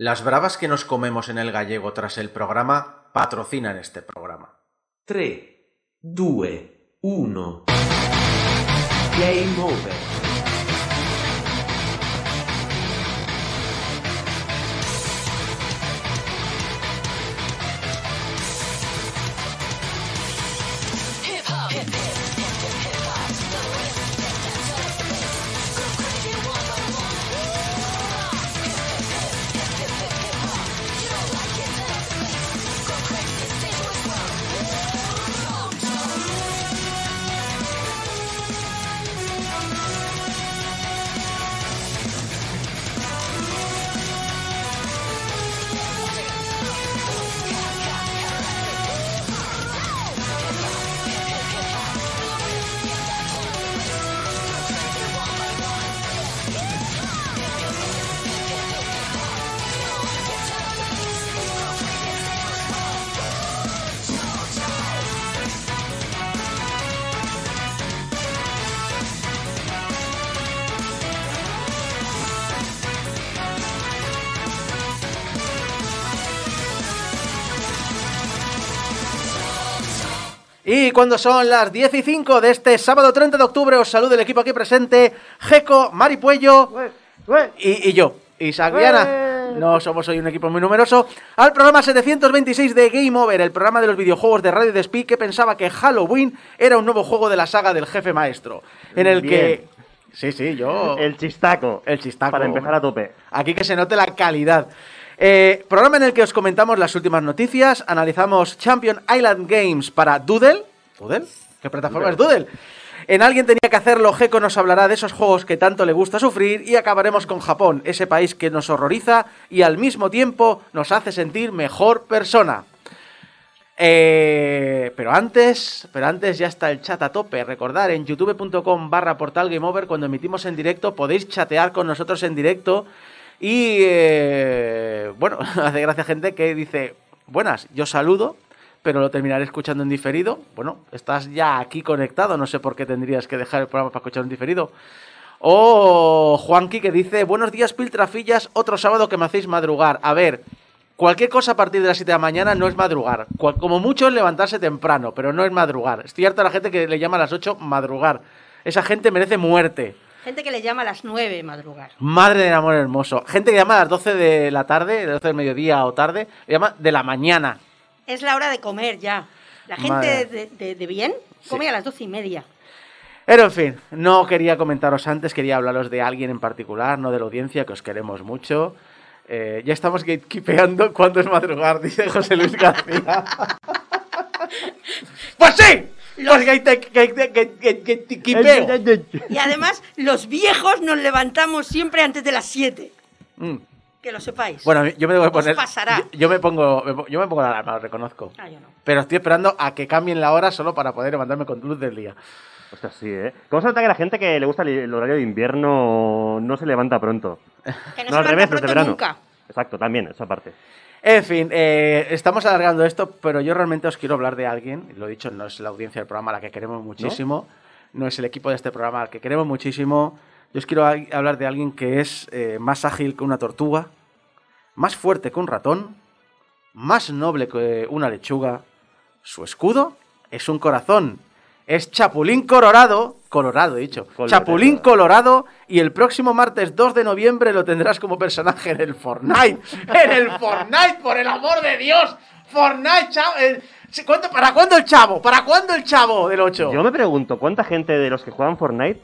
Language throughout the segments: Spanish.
Las bravas que nos comemos en el gallego tras el programa patrocinan este programa. 3, 2, 1. Game over. Cuando son las 10 y 5 de este sábado 30 de octubre, os saluda el equipo aquí presente, Jeco, Maripuello y, y yo, Isaac Viana. No somos hoy un equipo muy numeroso. Al programa 726 de Game Over, el programa de los videojuegos de Radio Despí, que pensaba que Halloween era un nuevo juego de la saga del jefe maestro. En el que. Sí, sí, yo. El chistaco. El chistaco. Para empezar a tope. Aquí que se note la calidad. Eh, programa en el que os comentamos las últimas noticias, analizamos Champion Island Games para Doodle. ¿Doodle? ¿Qué plataforma es Doodle? En Alguien tenía que hacerlo, Geco nos hablará de esos juegos que tanto le gusta sufrir y acabaremos con Japón, ese país que nos horroriza y al mismo tiempo nos hace sentir mejor persona. Eh, pero antes, pero antes ya está el chat a tope. Recordar en youtube.com barra portal Game Over cuando emitimos en directo podéis chatear con nosotros en directo y eh, bueno, hace gracia gente que dice, buenas, yo saludo, pero lo terminaré escuchando en diferido. Bueno, estás ya aquí conectado, no sé por qué tendrías que dejar el programa para escuchar en diferido. O Juanqui que dice, buenos días Piltrafillas, otro sábado que me hacéis madrugar. A ver, cualquier cosa a partir de las 7 de la mañana no es madrugar. Como mucho es levantarse temprano, pero no es madrugar. Estoy harto de la gente que le llama a las 8 madrugar. Esa gente merece muerte. Gente que le llama a las 9 madrugar. Madre del amor hermoso. Gente que llama a las 12 de la tarde, de 12 del mediodía o tarde, le llama de la mañana. Es la hora de comer ya. La gente de, de- de bien come a las doce y media. Pero en fin, no quería comentaros antes, quería hablaros de alguien en particular, no de la audiencia, que os queremos mucho. Eh, ya estamos gatekeepeando cuándo es madrugar, dice José Luis García. ¡Pues sí! Pues gate- gatekeepeo. Y además, los viejos nos levantamos siempre antes de las 7. Mm. Que lo sepáis. Bueno, yo me tengo que Os poner. pasará. Yo, yo me pongo, yo me pongo la alarma, lo reconozco. Ah, yo no. Pero estoy esperando a que cambien la hora solo para poder levantarme con luz del día. Ostras, sí, ¿eh? ¿Cómo se nota que la gente que le gusta el horario de invierno no se levanta pronto? Que no, No, al se revés, levanta los de pronto verano. nunca. Exacto, también, esa parte. En fin, eh, estamos alargando esto, pero yo realmente os quiero hablar de alguien. Lo he dicho, no es la audiencia del programa a la que queremos muchísimo, no, es el equipo de este programa al que queremos muchísimo. Yo os quiero hablar de alguien que es eh, más ágil que una tortuga, más fuerte que un ratón, más noble que una lechuga. Su escudo es un corazón. Es Chapulín Colorado, Colorado he dicho, Colorado. Chapulín Colorado y el próximo martes 2 de noviembre lo tendrás como personaje en el Fortnite. En el Fortnite, por el amor de Dios. Fortnite, chavo. eh, ¿cuánto- ¿Para cuándo el chavo? ¿Para cuándo el chavo del 8? Yo me pregunto, ¿cuánta gente de los que juegan Fortnite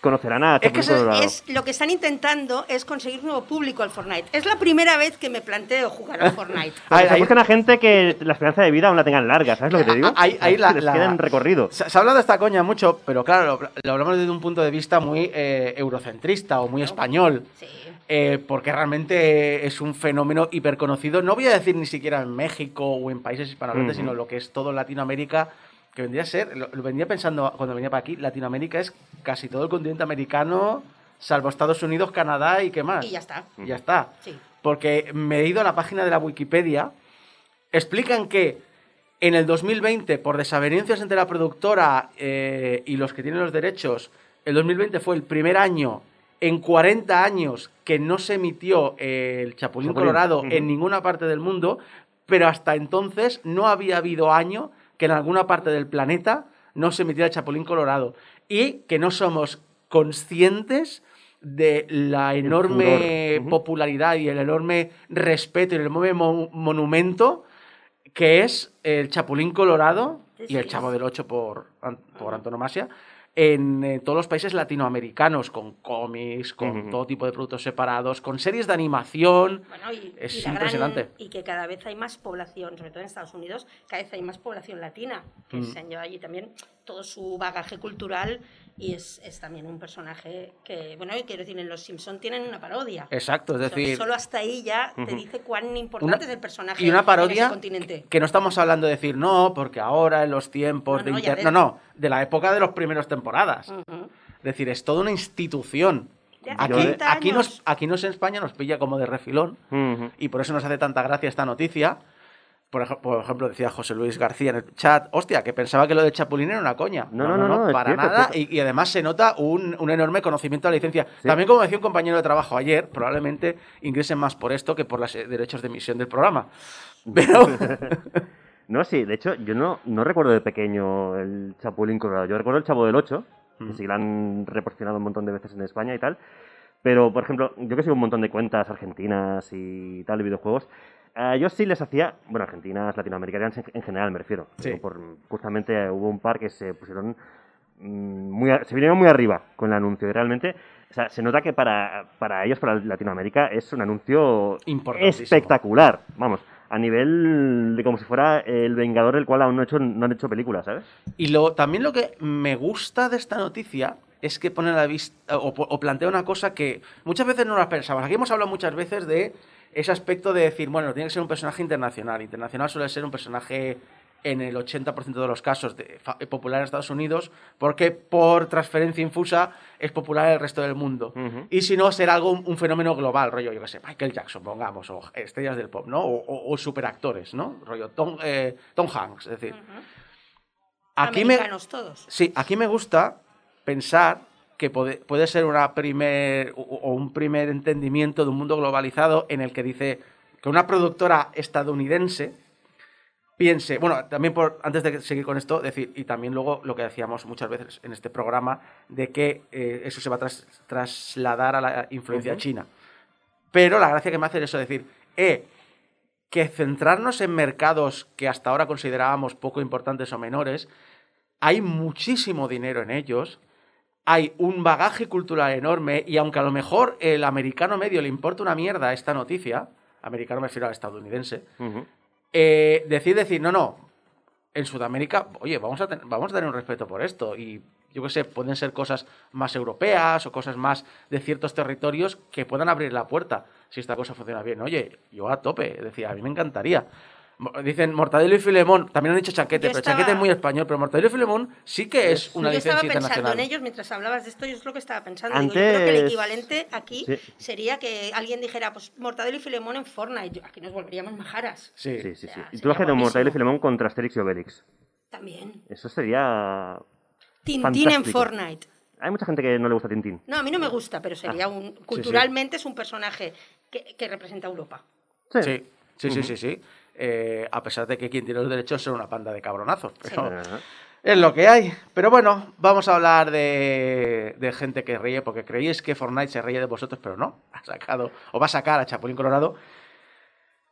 conocerán a Es que eso es- lo que están intentando es conseguir nuevo público al Fortnite. Es la primera vez que me planteo jugar al Fortnite. Ahí- se ahí- buscan a gente que la esperanza de vida aún la tengan larga, ¿sabes lo que te digo? Ahí- ahí la- Les la- queda en recorrido. Se, se ha hablado de esta coña mucho, pero claro, lo, lo hablamos desde un punto de vista muy eh, eurocentrista o muy español. Sí. eh, porque realmente es un fenómeno hiperconocido. No voy a decir ni siquiera en México o en países hispanohablantes, Ujú. sino lo que es todo Latinoamérica, que vendría a ser, lo, lo venía pensando cuando venía para aquí, Latinoamérica es casi todo el continente americano, salvo Estados Unidos, Canadá y qué más. Y ya está. Y ya está. Sí. Porque me he ido a la página de la Wikipedia, explican que en el 2020, por desavenencias entre la productora eh, y los que tienen los derechos, el 2020 fue el primer año en 40 años que no se emitió eh, el Chapulín, Chapulín, Colorado en ninguna parte del mundo, pero hasta entonces no había habido año que en alguna parte del planeta no se emitiera el Chapulín Colorado. Y que no somos conscientes de la enorme popularidad y el enorme respeto y el enorme mo- monumento que es el Chapulín Colorado y el. Chavo del Ocho por, por antonomasia en eh, todos los países latinoamericanos, con cómics, con todo tipo de productos separados, con series de animación. Bueno, y, Es y gran- impresionante. y que cada vez hay más población, sobre todo en Estados Unidos, cada vez hay más población latina, que Mm. se han llevado allí también todo su bagaje cultural y es, es también un personaje que, bueno, quiero decir, en Los Simpson tienen una parodia. Exacto, es decir, Solo hasta ahí ya te dice cuán una- importante es el personaje y una en parodia ese continente. que no estamos hablando de decir no, porque ahora en los tiempos No, de no, ya inter- ves. no, no, de la época de las primeras temporadas. Es decir, es toda una institución. De hace Aquí, 30 aquí, nos, aquí nos en España nos pilla como de refilón. Y por eso nos hace tanta gracia esta noticia. Por, ej- por ejemplo, decía José Luis García en el chat, hostia, que pensaba que lo de Chapulín era una coña. No, no, no, no, para cierto, nada. Y, y además se nota un, un enorme conocimiento de la licencia. Sí. También, como decía un compañero de trabajo ayer, probablemente ingresen más por esto que por los eh, derechos de emisión del programa. Pero, No, sí, de hecho, yo no, no recuerdo de pequeño el Chapulín Colorado. Yo recuerdo el Chavo del 8, que sí lo han reproducido un montón de veces en España y tal. Pero, por ejemplo, yo que sigo un montón de cuentas argentinas y tal de videojuegos, eh, yo sí les hacía, bueno, argentinas, latinoamericanas en, en general me refiero. Sí. Por, justamente hubo un par que se pusieron mm, muy, se vinieron muy arriba con el anuncio y realmente, o sea, se nota que para, para ellos, para Latinoamérica, es un anuncio espectacular. Vamos, a nivel de como si fuera el Vengador del cual aún no, han hecho, no han hecho películas, ¿sabes? y lo, también lo que me gusta de esta noticia es que pone a la vista o, o plantea una cosa que muchas veces no las pensamos. Aquí hemos hablado muchas veces de ese aspecto de decir, bueno, tiene que ser un personaje internacional. Internacional suele ser un personaje en el 80% de los casos de, fa- popular en Estados Unidos, porque por transferencia infusa es popular en el resto del mundo. Y si no, ser algo, un, un fenómeno global, rollo, yo qué sé, Michael Jackson, pongamos, o estrellas del pop, ¿no? O, o- o superactores, ¿no? Rollo Tom, eh, Tom Hanks, es decir. Aquí me, todos. Sí, aquí me gusta pensar que puede, puede ser una primer, o, o un primer entendimiento de un mundo globalizado en el que dice que una productora estadounidense piense, bueno, también por, antes de seguir con esto, decir, y también luego lo que decíamos muchas veces en este programa, de que eh, eso se va a tras- trasladar a la influencia china. Pero la gracia que me hace es eso, decir, eh, que centrarnos en mercados que hasta ahora considerábamos poco importantes o menores, hay muchísimo dinero en ellos, hay un bagaje cultural enorme y aunque a lo mejor el americano medio le importa una mierda esta noticia, americano me refiero al estadounidense, eh, decide decir, no, no, en Sudamérica, oye, vamos a, ten- vamos a tener un respeto por esto. Y yo qué sé, pueden ser cosas más europeas o cosas más de ciertos territorios que puedan abrir la puerta si esta cosa funciona bien. Oye, yo a tope, decía, a mí me encantaría. Dicen Mortadelo y Filemón, también han dicho Chanquete, Yo pero estaba- Chanquete es muy español, pero Mortadelo y Filemón sí que es una yo estaba licencia pensando internacional. en ellos mientras hablabas de esto, yo es lo que estaba pensando. Digo, yo creo que el Antes- equivalente aquí Sí. sería que alguien dijera, pues Mortadelo y Filemón en Fortnite. Yo- aquí nos volveríamos majaras. Sí. Sí, sí, Y tú un guapísimo. Mortadelo y Filemón contra Asterix y Obelix. También. Eso sería... Tintín en Fantástico. Fortnite. Hay mucha gente que no le gusta Tintín. No, a mí no me gusta, pero sería Ah, un. Culturalmente es un personaje que, que representa a Europa. Sí, sí, sí, sí, sí. Eh, a pesar de que quien tiene los derechos son una panda de cabronazos. Pero es lo que hay. Pero bueno, vamos a hablar de, de gente que ríe, porque creíais que Fortnite se ríe de vosotros, pero no. Ha sacado, o va a sacar a Chapulín Colorado.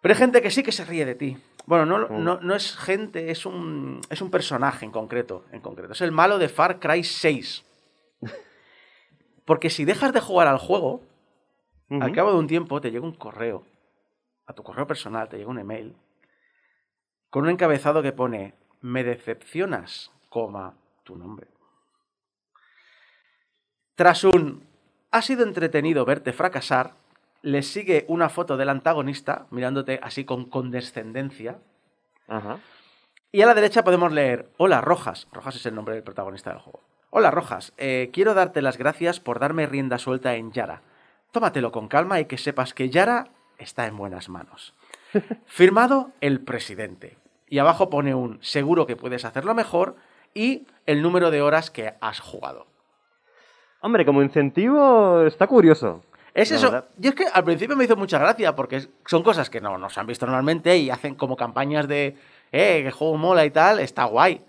Pero hay gente que sí que se ríe de ti. Bueno, no, Mm. no, no es gente, es un, es un personaje en concreto, en concreto. Es el malo de Far Cry 6. Porque si dejas de jugar al juego, al cabo de un tiempo te llega un correo, a tu correo personal te llega un email, con un encabezado que pone, me decepcionas, coma, tu nombre. Tras un, ha sido entretenido verte fracasar, le sigue una foto del antagonista, mirándote así con condescendencia, Ajá. y a la derecha podemos leer, hola Rojas, Rojas es el nombre del protagonista del juego. Hola Rojas, eh, quiero darte las gracias por darme rienda suelta en Yara. Tómatelo con calma y que sepas que Yara está en buenas manos. Firmado el presidente. Y abajo pone un seguro que puedes hacerlo mejor y el número de horas que has jugado. Hombre, como incentivo está curioso. Es eso. verdad. Yo es que al principio me hizo mucha gracia porque son cosas que no nos han visto normalmente y hacen como campañas de, eh, que juego mola y tal, está guay.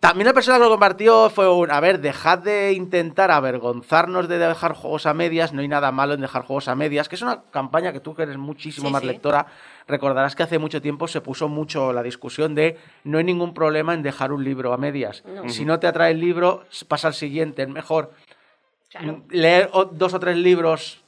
También la persona que lo compartió fue un, a ver, dejad de intentar avergonzarnos de dejar juegos a medias, no hay nada malo en dejar juegos a medias, que es una campaña que tú que eres muchísimo Sí, más sí. lectora, recordarás que hace mucho tiempo se puso mucho la discusión de no hay ningún problema en dejar un libro a medias. No. Si no te atrae el libro, pasa al siguiente, es mejor Claro. leer dos o tres libros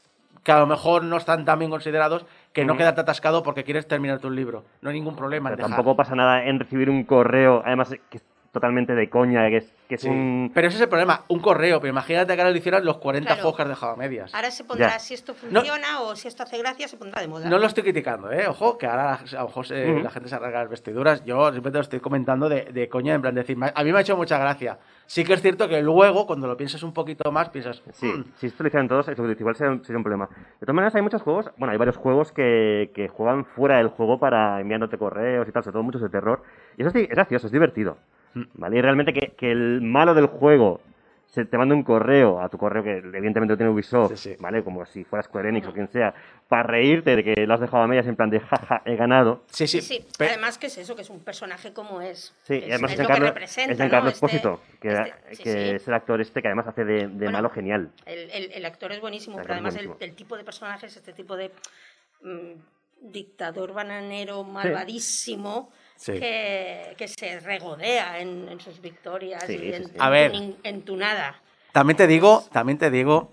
que a lo mejor no están tan bien considerados, que no quedarte atascado porque quieres terminar tu libro. No hay ningún problema en dejar. tampoco pasa nada en recibir un correo, además que totalmente de coña, que es, que es Sí. un... Pero ese es el problema, un correo, pero imagínate que ahora lo hicieran los 40 Claro. juegos que has dejado a medias. Ahora se pondrá, Ya. si esto funciona o si esto hace gracia, se pondrá de moda. No lo estoy criticando, ¿eh? Ojo, que ahora a lo mejor se- Ujú. la gente se arranca las vestiduras. Yo simplemente lo estoy comentando de, de coña, en plan decir, me- a mí me ha hecho mucha gracia. Sí que es cierto que luego, cuando lo piensas un poquito más, piensas, Sí, "Mm, si esto lo hicieran todos, eso igual sería, sería un problema. De todas maneras, hay muchos juegos, bueno, hay varios juegos que, que juegan fuera del juego para enviándote correos y tal, sobre todo muchos de terror. Y eso es, es gracioso, es divertido. Mm. ¿Vale? Y realmente que, que el malo del juego se te manda un correo a tu correo que evidentemente lo tiene Ubisoft, Sí, sí. ¿vale? Como si fuera Square Enix o quien sea, para reírte de que lo has dejado a medias en plan de jaja, he ganado. sí, sí. Sí, Además, que es eso? Que es un personaje como es. Sí, Es- y además es es lo que Giancarlo, representa. es ¿no? Este- Espósito, que, este- sí, que sí. es el actor este que además hace de, de Bueno, malo genial. El, el- el actor es buenísimo, El pero además el, buenísimo. el tipo de personaje es este tipo de mm, dictador bananero malvadísimo Sí. que, que se regodea en, en sus victorias Sí, y sí, en, sí. A en ver. tu nin- en tu nada. También te digo, también te digo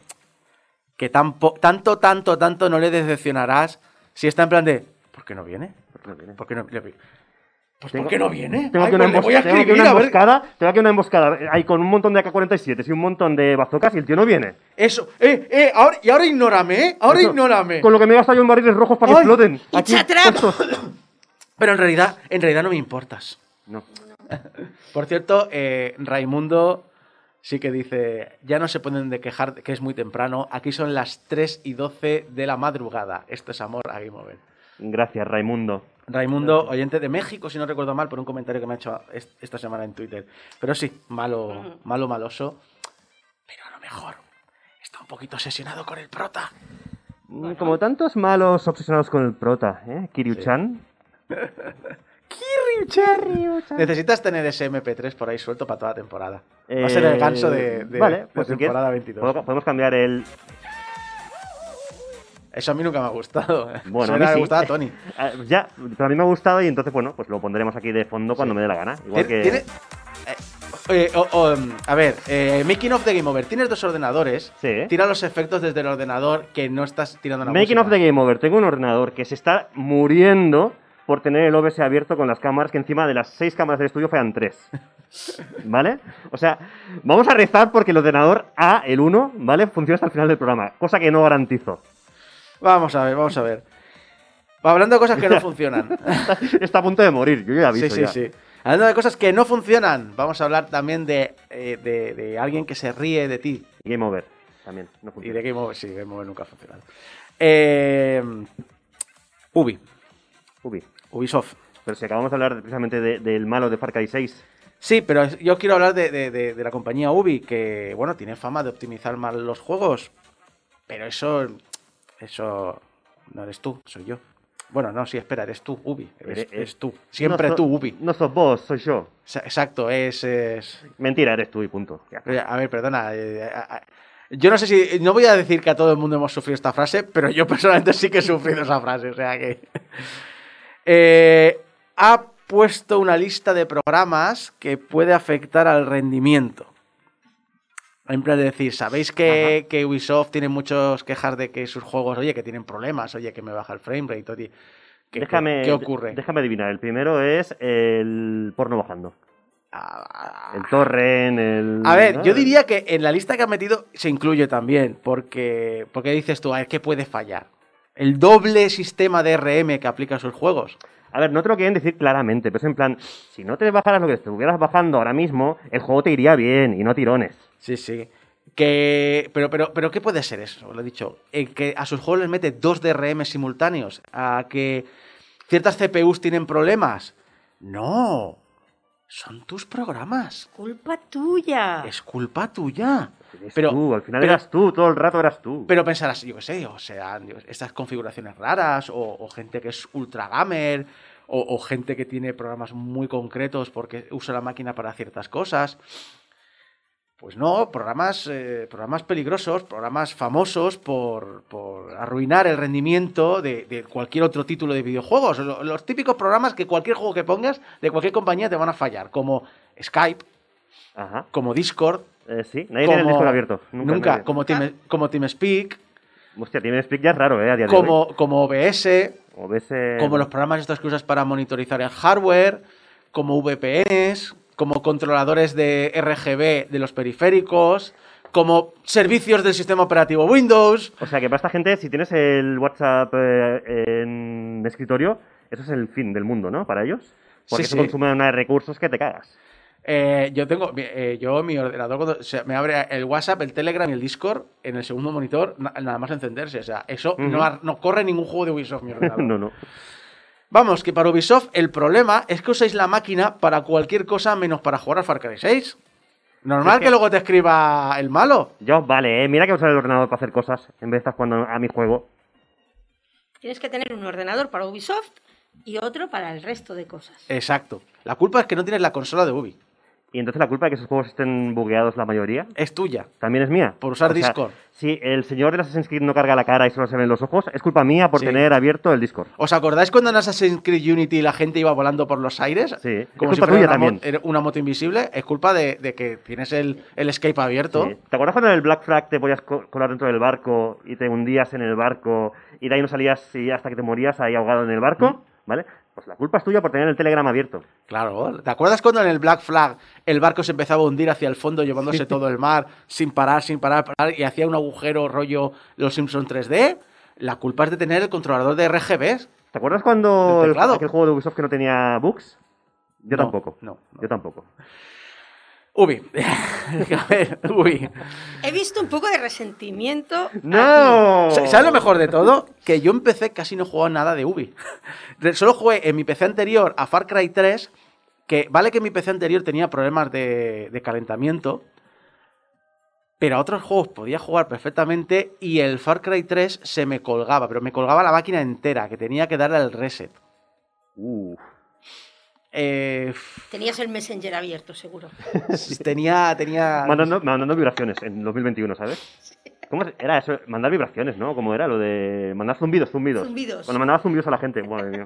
que tampo- tanto, tanto, tanto no le decepcionarás si está en plan de, ¿por qué no viene? ¿Por qué no viene? ¿Por qué no, le- pues, Tengo- ¿por qué no viene? Tengo Ay, aquí una, pues voy a tengo aquí una a ver. emboscada, tengo aquí una emboscada, hay con un montón de AK-47 y un montón de bazocas y el tío no viene. Eso, eh, eh, ahora, y ahora ignórame, ¿eh? Ahora Eso, ignórame. Con lo que me he gastado yo en barriles rojos para que Ay, exploten. ¡It's a trap! puestos. Pero en realidad, en realidad no me importas. No. Por cierto, eh, Raimundo sí que dice, ya no se pueden de quejar que es muy temprano, aquí son las 3 y 12 de la madrugada. Esto es amor a Game Over. Gracias, Raimundo. Raimundo, oyente de México, si no recuerdo mal, por un comentario que me ha hecho est- esta semana en Twitter. Pero sí, malo, malo, maloso. Pero a lo mejor está un poquito obsesionado con el prota. Mm, Como tantos malos obsesionados con el prota, ¿eh? Kiryu-chan. Necesitas tener ese MP3 por ahí suelto para toda la temporada. Va a Eh, ser el ganso de, de- vale, de pues si temporada quieres, 22. puedo- Podemos cambiar el. Eso a mí nunca me ha gustado. Bueno, Eso a mí sí. gustaba a Tony. Ah, ya, pero a mí me ha gustado y entonces, bueno, pues lo pondremos aquí de fondo cuando Sí. me dé la gana. Igual Tiene- que. tiene- eh, eh, um, a ver, eh, making of the Game Over. Tienes dos ordenadores. Sí. Tira los efectos desde el ordenador que no estás tirando la Making música. of the Game Over. Tengo un ordenador que se está muriendo por tener el OBS abierto con las cámaras, que encima de las seis cámaras del estudio fallan tres. ¿Vale? O sea, vamos a rezar porque el ordenador A, el 1, ¿vale? Funciona hasta el final del programa, cosa que no garantizo. Vamos a ver, vamos a ver. Hablando de cosas que no funcionan. Está a punto de morir, yo ya aviso sí, sí, ya. sí. Hablando de cosas que no funcionan, vamos a hablar también de, eh, de, de alguien que se ríe de ti. Game Over, también, no Y de Game Over, sí, Game Over nunca ha funcionado. Eh, Ubi, Ubi. Ubisoft. Pero si acabamos de hablar precisamente de- del malo de Far Cry 6, Sí, pero yo quiero hablar de, la compañía Ubi, que, bueno, tiene fama de optimizar mal los juegos. Pero eso, eso no eres tú, soy yo. Bueno, no, sí, espera, eres tú, Ubi. Eres, Eres- eres tú. Siempre no so- tú, Ubi. No sos vos, soy yo. Exacto, es... es- Mentira, eres tú y punto. Ya. Oye, A ver, perdona. eh, Yo no sé si. No voy a decir que a todo el mundo hemos sufrido esta frase, pero yo personalmente sí que he sufrido esa frase. O sea que. Eh, ha puesto una lista de programas que puede afectar al rendimiento. En plan de decir, ¿sabéis que, que Ubisoft tiene muchos quejas de que sus juegos, oye, que tienen problemas, oye, que me baja el frame rate, oye, ¿qué, déjame, qué- qué ocurre? Déjame adivinar. El primero es el porno bajando. Ah, El torrent, el... A ver, ¿no? yo diría que en la lista que han metido se incluye también, porque, porque dices tú, a ver, ¿qué puede fallar? El doble sistema de RM que aplica a sus juegos. A ver, no te lo quieren decir claramente, pero es en plan, si no te bajaras lo que estuvieras bajando ahora mismo, el juego te iría bien y no tirones. Sí, sí. Que, pero, pero, pero, ¿qué puede ser eso? Lo he dicho. Eh, que a sus juegos les mete dos DRM simultáneos. A que ciertas CPUs tienen problemas. No. son tus programas. Culpa tuya. Es culpa tuya. Eres Pero- tú, al final pero- eras tú, todo el rato eras tú. Pero pensarás, yo qué sé, o sea, estas configuraciones raras, o, o gente que es ultra gamer, o, o gente que tiene programas muy concretos porque usa la máquina para ciertas cosas. Pues no, programas, eh, programas peligrosos, programas famosos por, por arruinar el rendimiento de, de cualquier otro título de videojuegos. Lo- Los típicos programas que cualquier juego que pongas de cualquier compañía te van a fallar, como Skype, Ajá. como Discord, Eh, sí, nadie tiene el como- Discord abierto. Nunca. nunca, como, Team, como TeamSpeak, Hostia, tiene Speak ya es raro, ¿eh? A día de hoy. como, como OBS, como los programas estos que usas para monitorizar el hardware, como VPNs, como controladores de RGB de los periféricos, como servicios del sistema operativo Windows. O sea que para esta gente, si tienes el WhatsApp eh, en escritorio, eso es el fin del mundo, ¿no? Para ellos. Porque Sí, eso sí. consume una de recursos que te cagas. Eh, yo tengo, mi- eh, yo mi ordenador cuando se me abre el WhatsApp, el Telegram y el Discord en el segundo monitor, na- nada más encenderse. O sea, eso no, ha- no corre ningún juego de Ubisoft mi ordenador. no, no. Vamos, que para Ubisoft el problema es que usáis la máquina para cualquier cosa menos para jugar a Far Cry 6. Normal Es que... que- luego te escriba el malo. Yo, vale, eh, mira que usar el ordenador para hacer cosas en vez de estar jugando a mi juego. Tienes que tener un ordenador para Ubisoft y otro para el resto de cosas. Exacto. La culpa es que no tienes la consola de Ubi. Y entonces la culpa de que esos juegos estén bugueados la mayoría Es tuya. también es mía. Por usar O sea, Discord. Si el señor del Assassin's Creed no carga la cara y solo se ven los ojos, es culpa mía por Sí. tener abierto el Discord. ¿Os acordáis cuando en Assassin's Creed Unity la gente iba volando por los aires? Sí, es Como si culpa fuera tuya una, también. una moto invisible. Es culpa de, de que tienes el, el escape abierto. Sí. ¿Te acuerdas cuando en el Black Flag te podías co- colar dentro del barco y te hundías en el barco y de ahí no salías y hasta que te morías ahí ahogado en el barco? ¿Vale? Pues la culpa es tuya por tener el Telegram abierto. Claro. ¿Te acuerdas cuando en el Black Flag el barco se empezaba a hundir hacia el fondo llevándose todo el mar sin parar, sin parar, parar y hacía un agujero rollo Los Simpson 3D? La culpa es de tener el controlador de RGBs. ¿Te acuerdas cuando ¿Del el, aquel juego de Ubisoft que no tenía bugs? Yo No, tampoco. no, no. Yo tampoco. Ubi. A ver, Ubi. He visto un poco de resentimiento. ¡No! Sa- ¿Sabes lo mejor de todo? Que yo empecé casi no jugaba nada de Ubi. Solo jugué en mi PC anterior a Far Cry 3, que vale que mi PC anterior tenía problemas de, de calentamiento, pero a otros juegos podía jugar perfectamente y el Far Cry 3 se me colgaba, pero me colgaba la máquina entera, que tenía que darle al reset. Uf. Eh, Tenías el Messenger abierto, seguro. tenía, tenía... Mandando, mandando vibraciones en 2021, ¿sabes? ¿Cómo era eso? Mandar vibraciones, ¿no? ¿Cómo era lo de mandar zumbidos, zumbidos? Zumbidos. Cuando mandaba zumbidos a la gente, madre mía.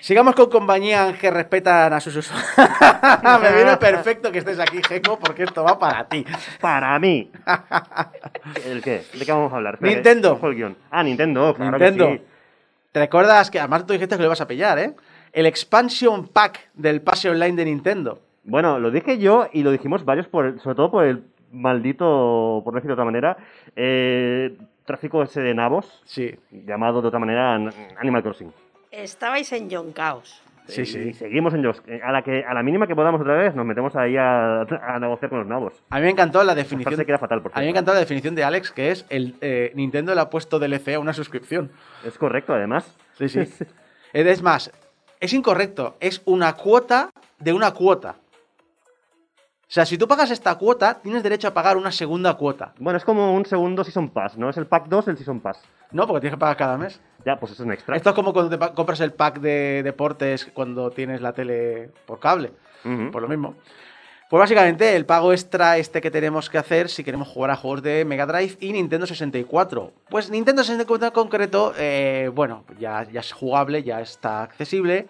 Sigamos con compañías que respetan a sus usuarios. me viene perfecto que estés aquí, Geco, porque esto va para ti. Para mí. ¿El qué? ¿De qué vamos a hablar? Nintendo. el guion. Ah, Nintendo, claro Nintendo. que sí. ¿Te recuerdas que además tú dijiste que lo ibas a pillar, eh? El expansion pack del pase online de Nintendo. Bueno, lo dije yo y lo dijimos varios, por el- sobre todo por el maldito, por no decir de otra manera, eh, tráfico ese de nabos, Sí. llamado de otra manera An- Animal Crossing. Estabais en John Chaos. Sí, Y sí. seguimos en Joss. A la, que, a la mínima que podamos otra vez, nos metemos ahí a, a negociar con los nabos. A mí me encantó la definición. frase queda fatal, por A mí me encantó la definición de Alex, que es el eh, Nintendo le ha puesto DLC a una suscripción. Es correcto, además. Sí, sí. es más, es incorrecto. Es una cuota de una cuota. O sea, si tú pagas esta cuota, tienes derecho a pagar una segunda cuota. Bueno, es como un segundo Season Pass, ¿no? Es el Pack 2 del Season Pass. No, porque tienes que pagar cada mes. Ya, pues eso es un extra. Esto es como cuando te compras el pack de deportes cuando tienes la tele por cable. Por lo mismo. Pues básicamente el pago extra este que tenemos que hacer si queremos jugar a juegos de Mega Drive y Nintendo 64. Pues Nintendo 64 en concreto, eh, bueno, ya, ya es jugable, ya está accesible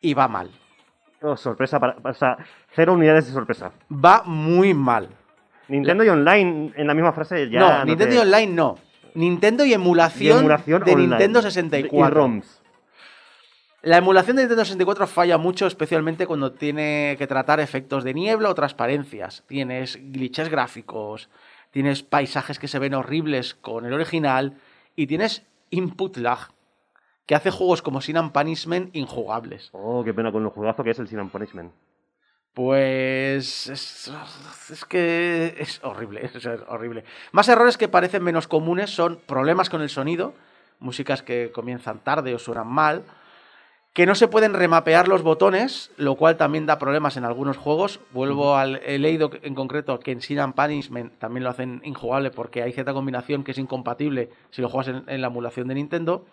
y va mal. Oh, sorpresa para. O sea, cero unidades de sorpresa. Va muy mal. Nintendo y online en la misma frase ya. no, no Nintendo te- y Online no. Nintendo y y emulación, de online. Nintendo Y 64. ROMs. La emulación de Nintendo 64 falla mucho, especialmente cuando tiene que tratar efectos de niebla o transparencias. Tienes glitches gráficos, tienes paisajes que se ven horribles con el original y tienes input lag, que hace juegos como Sin and Punishment injugables. Oh, qué pena con lo juegazo que es el Sin and Punishment. Pues es, es que es horrible, es horrible. Más errores que parecen menos comunes son problemas con el sonido, músicas que comienzan tarde o suenan mal, que no se pueden remapear los botones, lo cual también da problemas en algunos juegos. Vuelvo al he leído en concreto que en Sin and Punishment también lo hacen injugable porque hay cierta combinación que es incompatible si lo juegas en, en la emulación de Nintendo.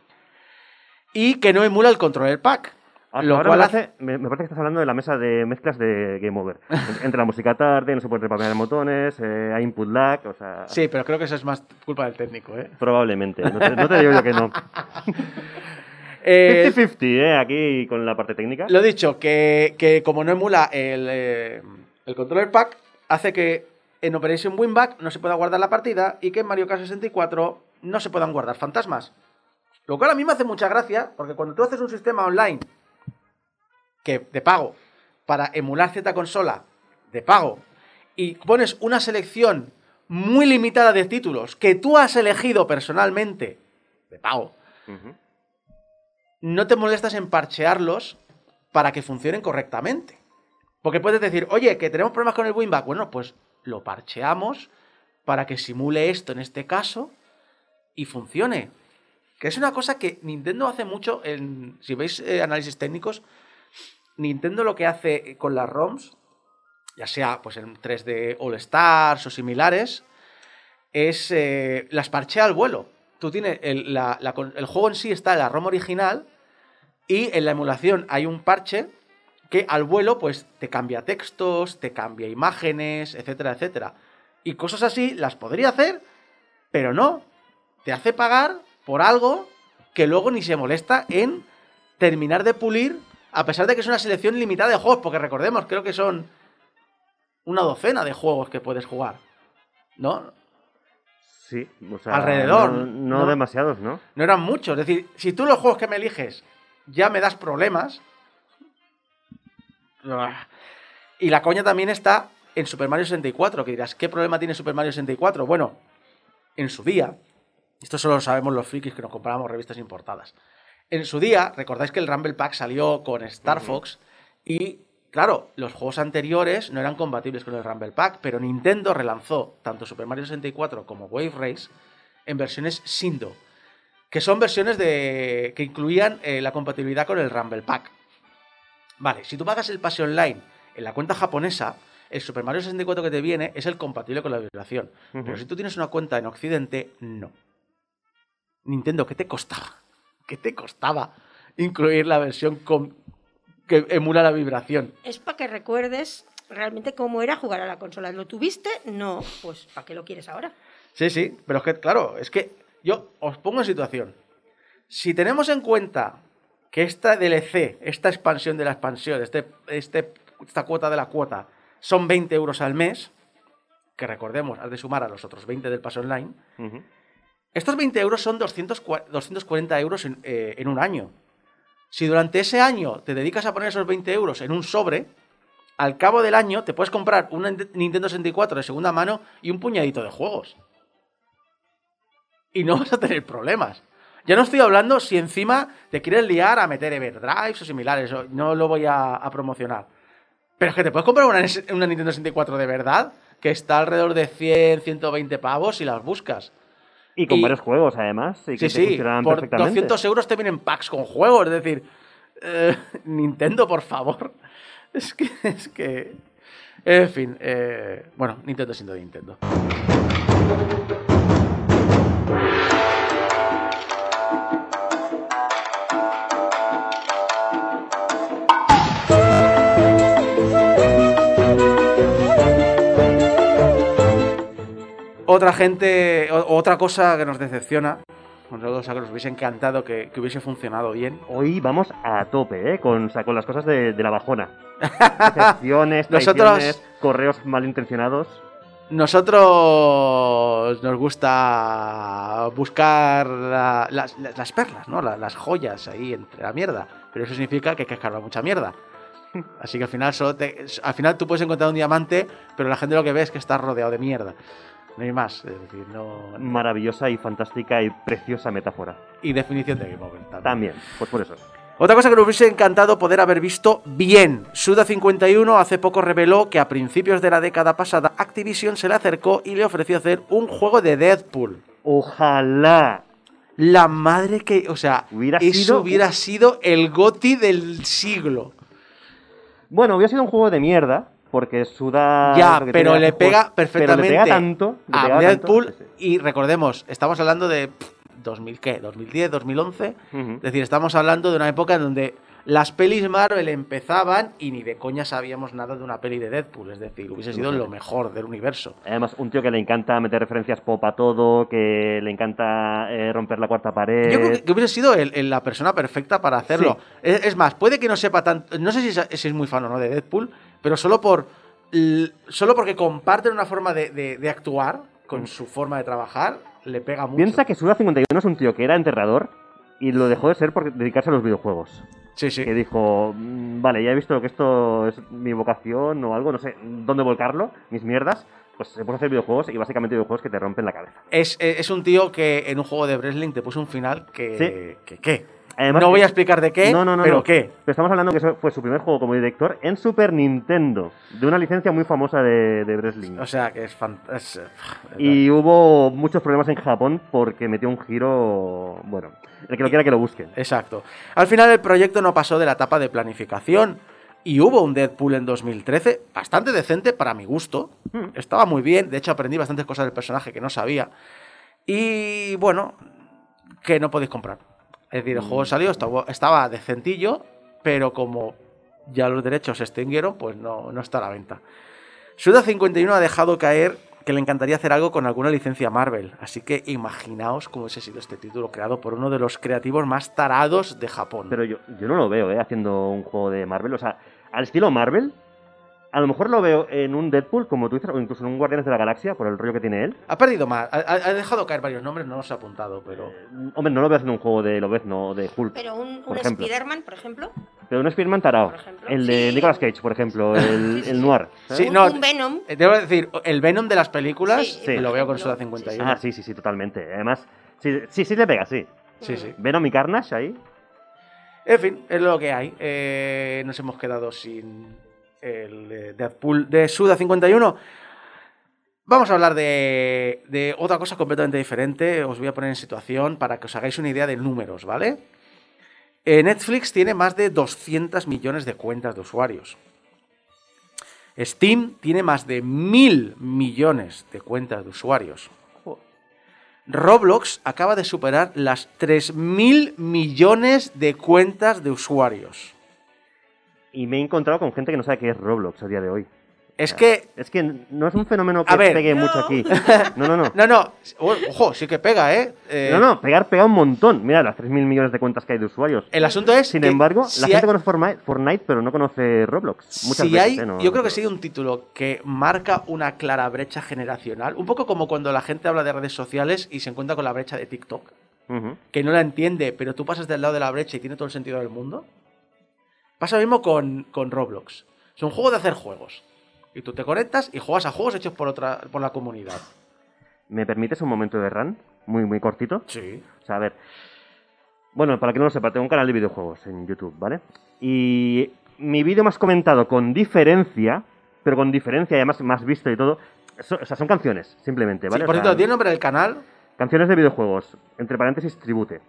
Y que no emula el controller pack. Ah, Lo cual me, hace- me- me parece que estás hablando de la mesa de mezclas de Game Over. En- Entre la música tarde, no se pueden repapear botones, eh, hay input lag, o sea... Sí, pero creo que eso es más culpa del técnico, ¿eh? Probablemente, no te, no te digo yo que no. Eh, 50-50, ¿eh? Aquí con la parte técnica. Lo dicho, que, que como no emula el, eh, el controller pack, hace que en Operation Winback no se pueda guardar la partida y que en Mario Kart 64 no se puedan guardar fantasmas. Lo cual a mí me hace mucha gracia, porque cuando tú haces un sistema online que de pago para emular cierta consola de pago y pones una selección muy limitada de títulos que tú has elegido personalmente de pago. No te molestas en parchearlos para que funcionen correctamente. Porque puedes decir, oye, que tenemos problemas con el winback. Bueno, pues lo parcheamos para que simule esto en este caso y funcione. Que es una cosa que Nintendo hace mucho en. Si veis eh, análisis técnicos, Nintendo lo que hace con las ROMs, ya sea pues en 3D All Stars o similares, es eh, las parchea al vuelo. Tú tienes el, el juego en sí está en la ROM original y en la emulación hay un parche que al vuelo pues te cambia textos, te cambia imágenes, etcétera, etcétera. Y cosas así las podría hacer, pero no. Te hace pagar por algo que luego ni se molesta en terminar de pulir, a pesar de que es una selección limitada de juegos, porque recordemos, creo que son una docena de juegos que puedes jugar. ¿No? Sí, o sea, Alrededor, No, no ¿no? demasiados, ¿no? No eran muchos. Es decir, si tú los juegos que me eliges ya me das problemas. Y la coña también está en Super Mario 64, que dirás, ¿qué problema tiene Super Mario 64? Bueno, en su día, esto solo lo sabemos los frikis que nos compramos revistas importadas. En su día, recordáis que el Rumble Pack salió con Star Fox y, claro, los juegos anteriores no eran compatibles con el Rumble Pack, pero Nintendo relanzó tanto Super Mario 64 como Wave Race en versiones Sindo, que son versiones de que incluían eh, la compatibilidad con el Rumble Pack. Vale, si tú pagas el pase online en la cuenta japonesa, el Super Mario 64 que te viene es el compatible con la vibración. Pero si tú tienes una cuenta en Occidente, no. Nintendo, ¿qué te costaba? ¿Qué te costaba incluir la versión con que emula la vibración? Es para que recuerdes realmente cómo era jugar a la consola. ¿Lo tuviste? No. Pues ¿para qué lo quieres ahora? Sí, sí, pero es que, claro, es que yo os pongo en situación. Si tenemos en cuenta que esta DLC, esta expansión de la expansión, este, este, esta cuota de la cuota, son 20 euros al mes, que recordemos, has de sumar a los otros 20 del paso online, estos 20 euros son 200 cua- 240 euros en, eh, en un año. Si durante ese año te dedicas a poner esos 20 euros en un sobre, al cabo del año te puedes comprar una Nintendo 64 de segunda mano y un puñadito de juegos. Y no vas a tener problemas. Ya no estoy hablando si encima te quieres liar a meter Everdrives o similares, no lo voy a, a promocionar. Pero es que te puedes comprar una, una Nintendo 64 de verdad, que está alrededor de 100, 120 pavos si las buscas. Y con Y- varios juegos, además. Y que Sí, te sí, por perfectamente. 200 euros te vienen packs con juegos, es decir, eh, Nintendo, por favor. Es que, es que... En fin, eh, bueno, Nintendo siendo Nintendo. Otra gente, o- otra cosa que nos decepciona, nosotros a que nos hubiese encantado que, que hubiese funcionado bien, Hoy vamos a tope, ¿eh? Con, o sea, con las cosas de, de la bajona. Decepciones, Nosotros- correos malintencionados. Nosotros nos gusta buscar la- las, las- las perlas, ¿no? La- las joyas ahí entre la mierda. Pero eso significa que hay que escarbar mucha mierda. Así que al final, solo te- al final tú puedes encontrar un diamante, pero la gente lo que ve es que estás rodeado de mierda. No hay más. Es decir, no. Maravillosa y fantástica y preciosa metáfora. Y definición de Game Over también. También, pues por eso. Otra cosa que nos hubiese encantado poder haber visto bien. Suda51 hace poco reveló que a principios de la década pasada Activision se le acercó y le ofreció hacer un juego de Deadpool. Ojalá. La madre que. O sea, Hubiera eso sido- hubiera sido el GOTI del siglo. Bueno, hubiera sido un juego de mierda, porque suda. ya, pero le pega perfectamente Pero le pega tanto. le a pega Deadpool. tanto, Y recordemos, estamos hablando de. pff, 2000, ¿qué? ¿2010? ¿2011? sí. Ujú. Es decir, estamos hablando de una época en donde las pelis Marvel empezaban y ni de coña sabíamos nada de una peli de Deadpool. Es decir, hubiese sido lo mejor del universo. Además, un tío que le encanta meter referencias pop a todo, que le encanta eh, romper la cuarta pared. Yo creo que, que hubiese sido el- el- la persona perfecta para hacerlo. Es, es más, puede que no sepa tanto. No sé si es, si es muy fan o no de Deadpool, pero solo por. Solo porque comparten una forma de, de- de actuar con su forma de trabajar, le pega mucho. Mm. Piensa que Suda 51 es un tío que era enterrador y lo dejó de ser por dedicarse a los videojuegos. Sí, sí. Que dijo, "Mm, vale, ya he visto que esto es mi vocación o algo, no sé dónde volcarlo, mis mierdas. Pues se puso a hacer videojuegos y básicamente videojuegos que te rompen la cabeza. Es, es- es un tío que en un juego de wrestling te puso un final que. Sí. que ¿Qué? Además no voy a explicar de qué, No, no, no, pero no. ¿qué? Pero estamos hablando que eso fue su primer juego como director en Super Nintendo, de una licencia muy famosa de, de wrestling. O sea, que es fantástico. Y hubo muchos problemas en Japón porque metió un giro. Bueno, el que lo quiera que lo busquen. Exacto. Al final el proyecto no pasó de la etapa de planificación y hubo un Deadpool en 2013 bastante decente para mi gusto. Hmm. Estaba muy bien, de hecho aprendí bastantes cosas del personaje que no sabía. Y bueno, que no podéis comprar. Es decir, el Mm. juego salió, estaba, estaba decentillo, pero como ya los derechos se extinguieron, pues no, no está a la venta. Suda51 ha dejado caer que le encantaría hacer algo con alguna licencia Marvel, así que imaginaos cómo hubiese sido este título creado por uno de los creativos más tarados de Japón. Pero yo, yo no lo veo, ¿eh? Haciendo un juego de Marvel. O sea, al estilo Marvel, a lo mejor lo veo en un Deadpool, como tú dices, o incluso en un Guardianes de la Galaxia, por el rollo que tiene él. Ha perdido más, ha, ha- ha dejado caer varios nombres, no los he apuntado, pero... Eh, Hombre, no lo veo haciendo un juego de Lobezno o de Hulk. Pero un, un. Spider-Man, por ejemplo. Pero un Spider-Man tarao. El de Sí. Nicolas Cage, por ejemplo, el, Sí, sí, el. Noir. Sí, un, no, un Venom. Eh, Debo decir, el Venom de las películas Sí, Sí. lo veo con ejemplo, 51. Ah, sí, sí, sí, totalmente. Además, sí, sí, sí le pega, sí. sí, sí. Venom y Carnage ahí. En fin, es lo que hay. Eh, nos hemos quedado sin el eh, Deadpool de Suda 51. Vamos a hablar de, de otra cosa completamente diferente. Os voy a poner en situación para que os hagáis una idea de números, ¿vale? Eh, Netflix tiene más de 200 millones de cuentas de usuarios. Steam tiene más de mil millones de cuentas de usuarios. Roblox acaba de superar las 3.000 millones de cuentas de usuarios. Y me he encontrado con gente que no sabe qué es Roblox a día de hoy. Es que, Es que no es un fenómeno que A ver. pegue No. mucho aquí. No, no, no. no, no, ojo, sí que pega, ¿eh? Eh, No, no, pegar pega un montón. Mira, las 3.000 millones de cuentas que hay de usuarios. El asunto es Sin que embargo, si la hay- gente conoce Fortnite, pero no conoce Roblox. Muchas si veces, hay, ¿eh? No- yo creo que sí un título que marca una clara brecha generacional, un poco como cuando la gente habla de redes sociales y se encuentra con la brecha de TikTok, que no la entiende, pero tú pasas del lado de la brecha y tiene todo el sentido del mundo. Pasa lo mismo con, con Roblox. Es un juego de hacer juegos. Y tú te conectas y juegas a juegos hechos por otra por la comunidad. ¿Me permites un momento de run? Muy, muy cortito. Sí. O sea, a ver. Bueno, para que no lo sepa, tengo un canal de videojuegos en YouTube, ¿vale? Y mi vídeo más comentado con diferencia, pero con diferencia, y además más visto y todo, so- o sea, son canciones, simplemente, ¿vale? Sí, O por sea, cierto, ¿tiene nombre del canal? Canciones de videojuegos, entre paréntesis tribute,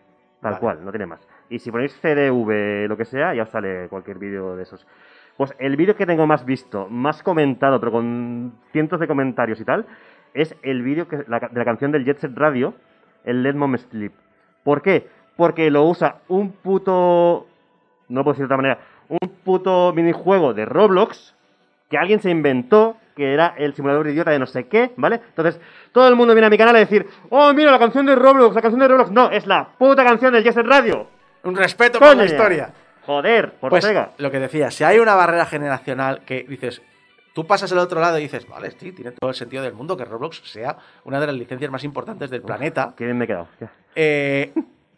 tal Vale. cual, no tiene más. Y si ponéis CDV, lo que sea, ya os sale cualquier vídeo de esos. Pues el vídeo que tengo más visto, más comentado, pero con cientos de comentarios y tal, es el vídeo de la canción del Jet Set Radio, el Let Mom Sleep. ¿Por qué? Porque lo usa un puto. No puedo decir de otra manera. Un puto minijuego de Roblox que alguien se inventó, que era el simulador idiota de no sé qué, ¿vale? Entonces, todo el mundo viene a mi canal a decir, oh, mira, la canción de Roblox, la canción de Roblox. No, es la puta canción del Jet Set Radio. Un respeto por la historia. Joder, por Pues Sega. lo que decía, si hay una barrera generacional que dices, tú pasas al otro lado y dices, vale, sí, tiene todo el sentido del mundo que Roblox sea una de las licencias más importantes del planeta, Qué bien me he quedado. eh,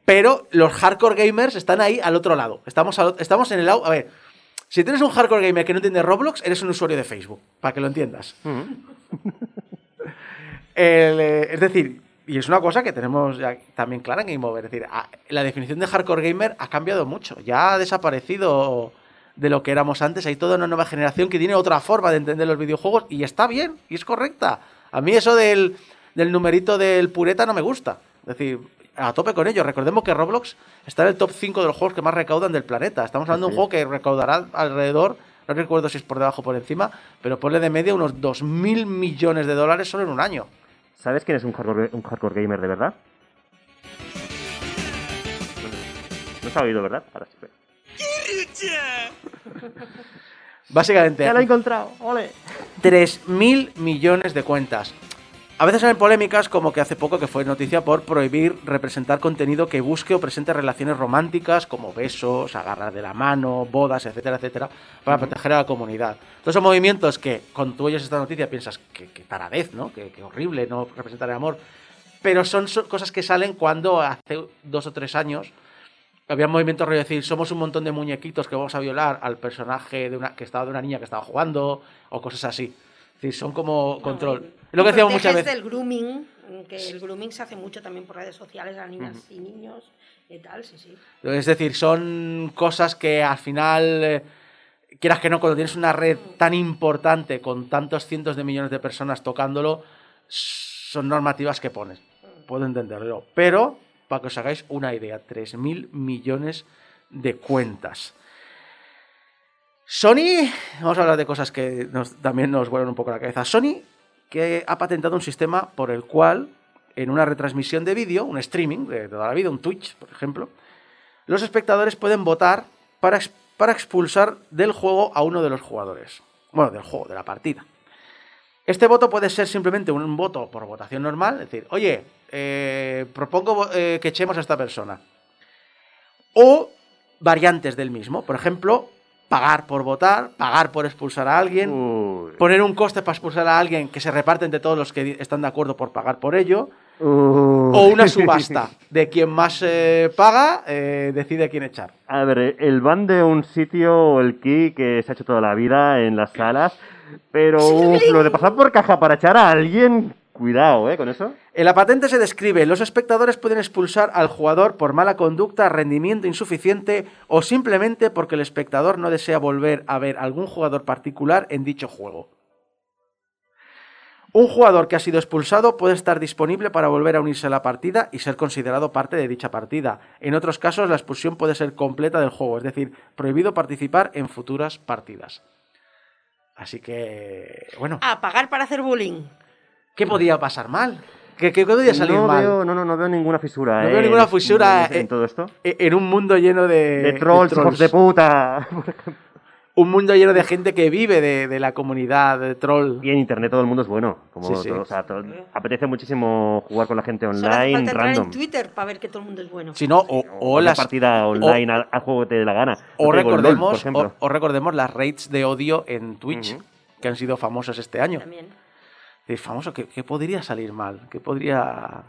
pero los hardcore gamers están ahí al otro lado. Estamos, al- estamos en el lado... A ver, si tienes un hardcore gamer que no entiende Roblox, eres un usuario de Facebook, para que lo entiendas. El, eh, es decir, y es una cosa que tenemos ya también clara en Game Over. Es decir, a- la definición de hardcore gamer ha cambiado mucho. Ya ha desaparecido de lo que éramos antes. Hay toda una nueva generación que tiene otra forma de entender los videojuegos y está bien y es correcta. A mí eso del, del numerito del pureta no me gusta. Es decir, a tope con ello. Recordemos que Roblox está en el top 5 de los juegos que más recaudan del planeta. Estamos hablando de un juego que recaudará alrededor, no recuerdo si es por debajo o por encima, pero ponle de media unos 2.000 millones de dólares solo en un año. ¿Sabes quién es un hardcore, un hardcore gamer de verdad? No se ha oído, ¿verdad? Ahora sí. Básicamente, Ya lo he encontrado. ¡Ole! 3.000 millones de cuentas. A veces salen polémicas como que hace poco que fue noticia por prohibir representar contenido que busque o presente relaciones románticas como besos, agarrar de la mano, bodas, etcétera, etcétera, para proteger a la comunidad. Todos son movimientos que cuando tú oyes esta noticia piensas que, que taradez, ¿no? Que, que horrible no representar el amor. Pero son, so- cosas que salen cuando hace dos o tres años había movimientos rollo de decir somos un montón de muñequitos que vamos a violar al personaje de una, que estaba de una niña que estaba jugando o cosas así. Decir, son como control. No, es lo que decíamos muchas veces. del grooming, que el grooming se hace mucho también por redes sociales a niñas y niños y tal, sí, sí. Es decir, son cosas que al final, eh, quieras que no, cuando tienes una red tan importante con tantos cientos de millones de personas tocándolo, son normativas que pones. Puedo entenderlo. Pero, para que os hagáis una idea, 3.000 millones de cuentas. Sony, vamos a hablar de cosas que también nos vuelan un poco la cabeza. Sony, que ha patentado un sistema por el cual, en una retransmisión de vídeo, un streaming de toda la vida, un Twitch, por ejemplo, los espectadores pueden votar para, para expulsar del juego a uno de los jugadores. Bueno, del juego, de la partida. Este voto puede ser simplemente un voto por votación normal, es decir, oye, eh, propongo eh, que echemos a esta persona. O variantes del mismo, por ejemplo, pagar por votar, pagar por expulsar a alguien, Uy. poner un coste para expulsar a alguien que se reparte entre todos los que están de acuerdo por pagar por ello, Uy. o una subasta de quien más eh, paga eh, decide quién echar. A ver, el ban de un sitio o el key que se ha hecho toda la vida en las salas, pero uf, lo de pasar por caja para echar a alguien, cuidado, ¿eh? Con eso. En la patente se describe, los espectadores pueden expulsar al jugador por mala conducta, rendimiento insuficiente o simplemente porque el espectador no desea volver a ver algún jugador particular en dicho juego. Un jugador que ha sido expulsado puede estar disponible para volver a unirse a la partida y ser considerado parte de dicha partida. En otros casos, la expulsión puede ser completa del juego, es decir, prohibido participar en futuras partidas. Así que, bueno, A pagar para hacer bullying. ¿Qué podía pasar mal? ¿Qué, qué podía salir no mal? Veo, no, no, no veo ninguna fisura. No eh, veo ninguna en- fisura, en, en todo esto. E- En un mundo lleno de, De trolls, hijos de puta. Un mundo lleno de gente que vive de, de la comunidad de troll. Y en internet todo el mundo es bueno. Como Sí, sí. todo, o sea, todo- apetece muchísimo jugar con la gente Solo hace online, falta entrar random. en Twitter para ver que todo el mundo es bueno. Si no, o, o una las, partida online al, al juego que te dé la gana. o LOL, recordemos, ejemplo. o, o recordemos las raids de odio en Twitch, Ujú. que han sido famosas este año. También. Es famoso, ¿qué, qué podría salir mal? ¿Qué podría...?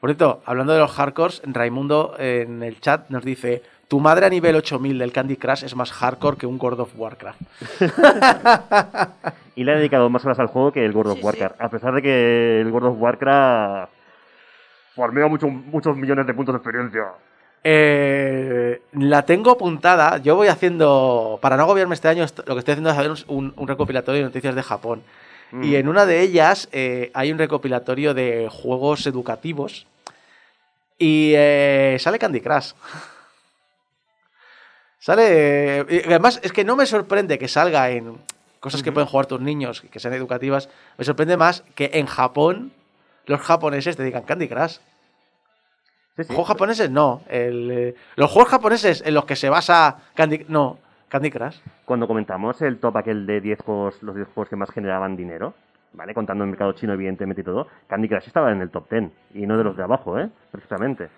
Por cierto, hablando de los hardcores, Raimundo en el chat nos dice tu madre a nivel 8000 del Candy Crush es más hardcore que un World of Warcraft. Y le ha dedicado más horas al juego que el World of Sí, Warcraft. A pesar de que el World of Warcraft farmea mucho- muchos millones de puntos de experiencia. Eh, la tengo apuntada. Yo voy haciendo, para no agobiarme este año, lo que estoy haciendo es hacer un, un recopilatorio de noticias de Japón. Mm. Y en una de ellas eh, hay un recopilatorio de juegos educativos. Y eh, sale Candy Crush. Sale. eh, además, es que no me sorprende que salga en cosas que pueden jugar tus niños que sean educativas. Me sorprende más que en Japón los japoneses te digan Candy Crush. Sí, sí. Juegos japoneses no. El, los juegos japoneses en los que se basa Candy no, Candy Crush. Cuando comentamos el top aquel de 10 juegos, los 10 juegos que más generaban dinero, ¿vale? Contando el mercado chino, evidentemente, y todo, Candy Crush estaba en el top 10. Y no de los de abajo, ¿eh? Precisamente.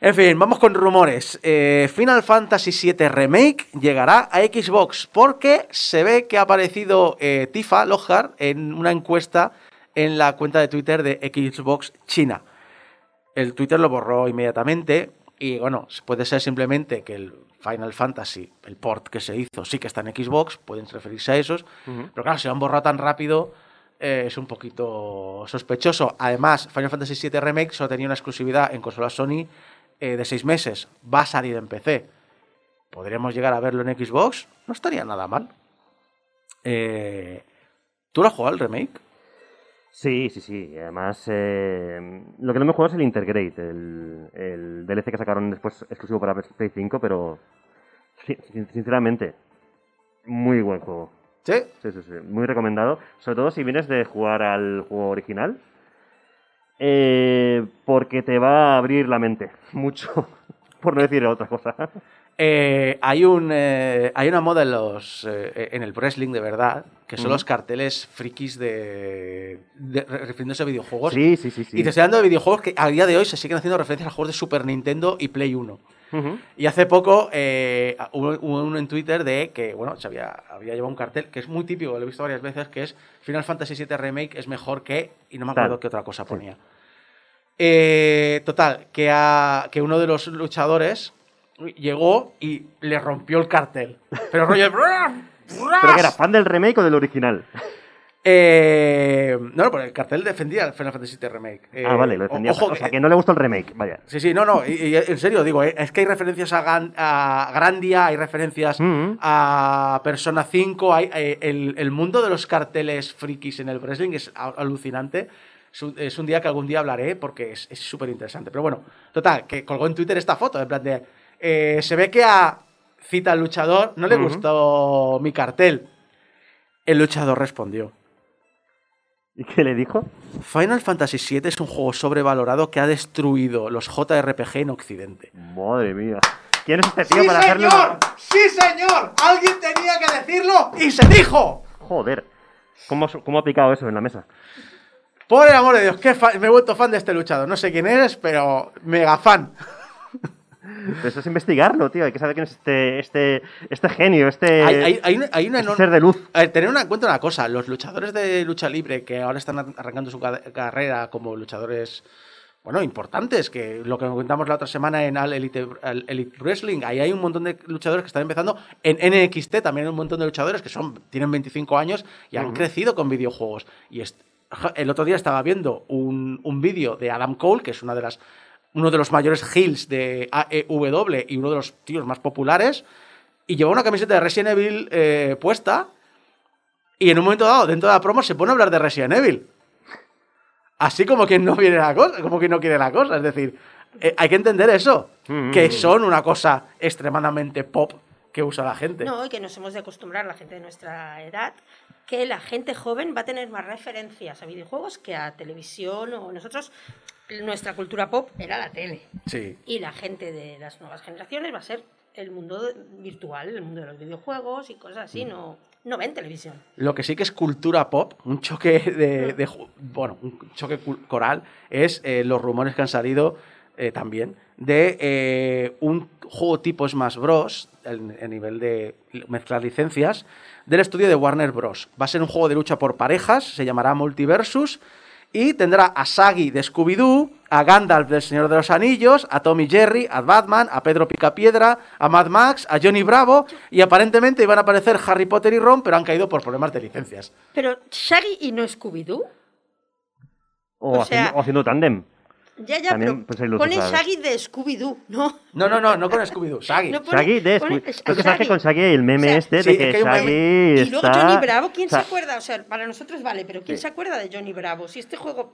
En fin, vamos con rumores. Eh, Final Fantasy VII Remake llegará a Xbox porque se ve que ha aparecido eh, Tifa Lohar en una encuesta en la cuenta de Twitter de Xbox China. El Twitter lo borró inmediatamente y bueno, puede ser simplemente que el Final Fantasy, el port que se hizo, sí que está en Xbox, pueden referirse a esos, pero claro, si lo han borrado tan rápido eh, es un poquito sospechoso. Además, Final Fantasy VII Remake solo tenía una exclusividad en consola Sony eh, de seis meses. Va a salir en PC. ¿Podríamos llegar a verlo en Xbox? No estaría nada mal. Eh, ¿Tú lo has jugado el remake? Sí, sí, sí. Además, eh, lo que no me juego es el Intergrade, el, el DLC que sacaron después exclusivo para Play 5, pero sin- sin- sinceramente, muy buen juego. ¿Sí? Sí, sí, sí. Muy recomendado. Sobre todo si vienes de jugar al juego original. Eh, porque te va a abrir la mente. Mucho. Por no decir otra cosa. Eh, hay, un, eh, hay una moda en, los, eh, en el wrestling de verdad, que son los carteles frikis de, de- refiriéndose a videojuegos. Sí, sí, sí. sí. Y te estoy hablando de videojuegos que a día de hoy se siguen haciendo referencias a juegos de Super Nintendo y Play 1. Ujú. Y hace poco hubo hubo uno en Twitter de que, bueno, se había, había llevado un cartel que es muy típico, lo he visto varias veces, que es Final Fantasy VII Remake es mejor que, y no me acuerdo qué otra cosa ponía. Total, que, a- que uno de los luchadores llegó y le rompió el cartel. Pero rollo... Pero que era fan del remake o del original. Eh, no, no, pero el cartel defendía el Final Fantasy VII Remake. Eh, ah, vale, lo defendía. ojo, o sea, eh, que no le gustó el remake. Vaya. Sí, sí, no, no, y, y en serio, digo, eh, es que hay referencias a, Gan- a Grandia, hay referencias Mm. a Persona 5, hay, eh, el, el mundo de los carteles frikis en el wrestling es alucinante. Es un, es un día que algún día hablaré porque es es súper interesante. Pero bueno, total, que colgó en Twitter esta foto, en plan de, eh, se ve que a cita al luchador no le gustó mi cartel. El luchador respondió. ¿Y qué le dijo? Final Fantasy VII es un juego sobrevalorado que ha destruido los JRPG en Occidente. Madre mía. ¿Quién es este tío para hacerle una- ¡Sí, señor! ¡Alguien tenía que decirlo! ¡Y se dijo! Joder. ¿Cómo, ¿Cómo ha picado eso en la mesa? Por el amor de Dios, me he vuelto fan de este luchador. No sé quién eres, pero mega fan. Pero eso es investigarlo, tío. Hay que saber quién es este, este, este genio, este, hay, hay- hay una, hay una este enorme- ser de luz. A ver, tener en cuenta una cosa, los luchadores de lucha libre que ahora están ar- arrancando su ca- carrera como luchadores, bueno, importantes, que lo que comentamos la otra semana en All Elite, All Elite Wrestling, ahí hay un montón de luchadores que están empezando, en NXT también hay un montón de luchadores que son, tienen 25 años y han crecido con videojuegos. Y el otro día estaba viendo un, un vídeo de Adam Cole, que es una de las uno de los mayores heels de AEW y uno de los tíos más populares, y lleva una camiseta de Resident Evil eh, puesta, y en un momento dado, dentro de la promo, se pone a hablar de Resident Evil. Así como que no viene la cosa, como que no quiere la cosa. Es decir, eh, hay que entender eso, Mm. que son una cosa extremadamente pop que usa la gente. No, y que nos hemos de acostumbrar, la gente de nuestra edad, que la gente joven va a tener más referencias a videojuegos que a televisión o nosotros, nuestra cultura pop era la tele. Sí. Y la gente de las nuevas generaciones va a ser el mundo virtual, el mundo de los videojuegos y cosas así, no, no ven televisión. Lo que sí que es cultura pop, un choque de, de ju- bueno, un choque coral, es eh, los rumores que han salido eh, también de eh, un juego tipo Smash Bros. en- a nivel de mezclar licencias del estudio de Warner Bros. Va a ser un juego de lucha por parejas, se llamará Multiversus y tendrá a Sagi de Scooby-Doo, a Gandalf del Señor de los Anillos, a Tommy Jerry, a Batman, a Pedro Picapiedra, a Mad Max, a Johnny Bravo y aparentemente iban a aparecer Harry Potter y Ron, pero han caído por problemas de licencias. Pero Shaggy y no Scooby-Doo, O, O sea- haciendo, o haciendo tándem. Ya, ya, También, pero pues, lo pone. Shaggy de Scooby-Doo, ¿no? No, no, no, no con Scooby-Doo, Sagi. No pone- Shaggy de pone Scooby- Pero que que con Shaggy hay el meme O sea, este sí, de es que, meme. Shaggy Y luego está... Johnny Bravo, ¿quién o sea, se acuerda? O sea, para nosotros vale, pero ¿quién Sí. se acuerda de Johnny Bravo? Si este juego.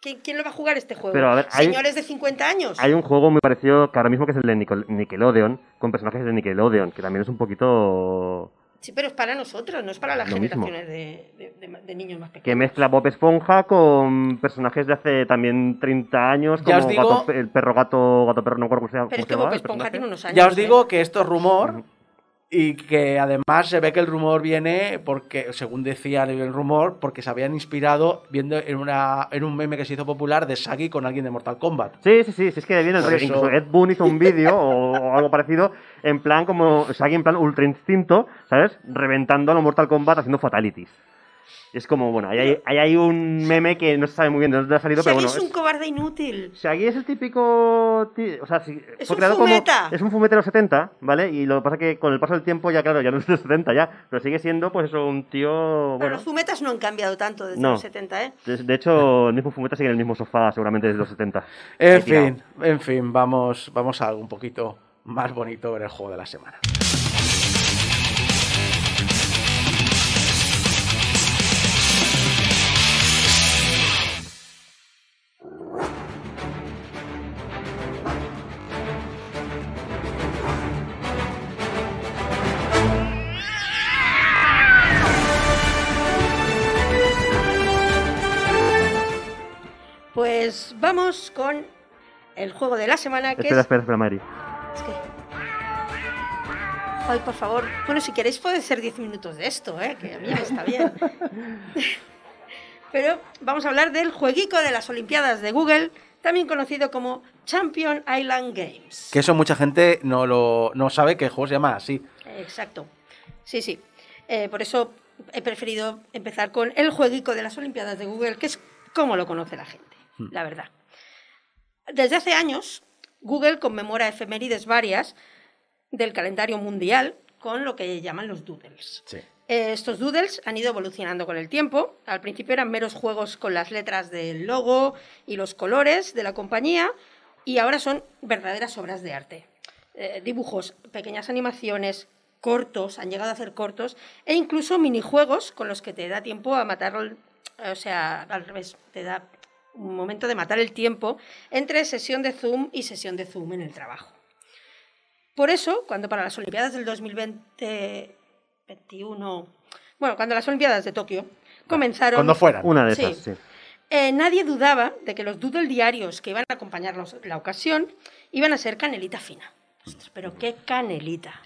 ¿Quién, quién lo va a jugar este juego? Pero, a ver, hay- ¿Señores de 50 años? Hay un juego muy parecido que ahora mismo que es el de Nickelodeon, con personajes de Nickelodeon, que también es un poquito... Sí, pero es para nosotros, no es para las Lo mismo. generaciones de, de- de- de niños más Que pequeños. mezcla Bob Esponja con personajes de hace también 30 años, como digo- Gato- el perro gato, gato perro, no recuerdo cómo se llama. Pero es que Bob Esponja tiene unos años. Ya os ¿eh? digo que esto es rumor y que además se ve que el rumor viene porque, según decía el rumor, porque se habían inspirado viendo en, una, en un meme que se hizo popular de Sagi con alguien de Mortal Kombat. Sí, sí, sí, sí, es que viene el rollo. Incluso Ed Boon hizo un vídeo o, o algo parecido, en plan como Shaggy en plan ultra instinto, ¿sabes? Reventando a los Mortal Kombat haciendo fatalities. Y es como, bueno, ahí hay, ahí hay un meme que no se sabe muy bien de dónde ha salido, Shaggy pero bueno. es un cobarde inútil. Shaggy es el típico. O sea, sí, Es fue un creado fumeta. como. Es un fumete de los 70, ¿vale? Y lo que pasa es que con el paso del tiempo, ya claro, ya no es de los 70 ya. Pero sigue siendo, pues eso, un tío. Pero Bueno. los fumetas no han cambiado tanto desde No. los 70, ¿eh? De, de hecho, el mismo fumeta sigue en el mismo sofá, seguramente desde los 70. En fin, en fin, vamos, vamos a algo un poquito más bonito en el juego de la semana. Vamos con el juego de la semana que Espera, es... espera, espera, Mari. es que- Ay, por favor. Bueno, si queréis puede ser 10 minutos de esto, ¿eh? que a mí me está bien. Pero vamos a hablar del jueguico de las Olimpiadas de Google, también conocido como Champion Island Games. Que eso mucha gente no, lo, no sabe que el juego se llama así. Exacto. Sí, sí. Eh, por eso he preferido empezar con el jueguico de las Olimpiadas de Google, que es como lo conoce la gente, la verdad. Desde hace años, Google conmemora efemérides varias del calendario mundial con lo que llaman los doodles. Sí. Eh, Estos doodles han ido evolucionando con el tiempo. Al principio eran meros juegos con las letras del logo y los colores de la compañía y ahora son verdaderas obras de arte. Eh, dibujos, pequeñas animaciones, cortos, han llegado a hacer cortos e incluso minijuegos con los que te da tiempo a matar, o sea, al revés, te da un momento de matar el tiempo entre sesión de Zoom y sesión de Zoom en el trabajo. Por eso, cuando para las Olimpiadas del 2020 21, bueno, cuando las Olimpiadas de Tokio comenzaron, Cuando fueran. Una de Sí. esas, sí. eh, nadie dudaba de que los doodle diarios que iban a acompañar los- la ocasión iban a ser canelita fina. Ostras, pero qué canelita.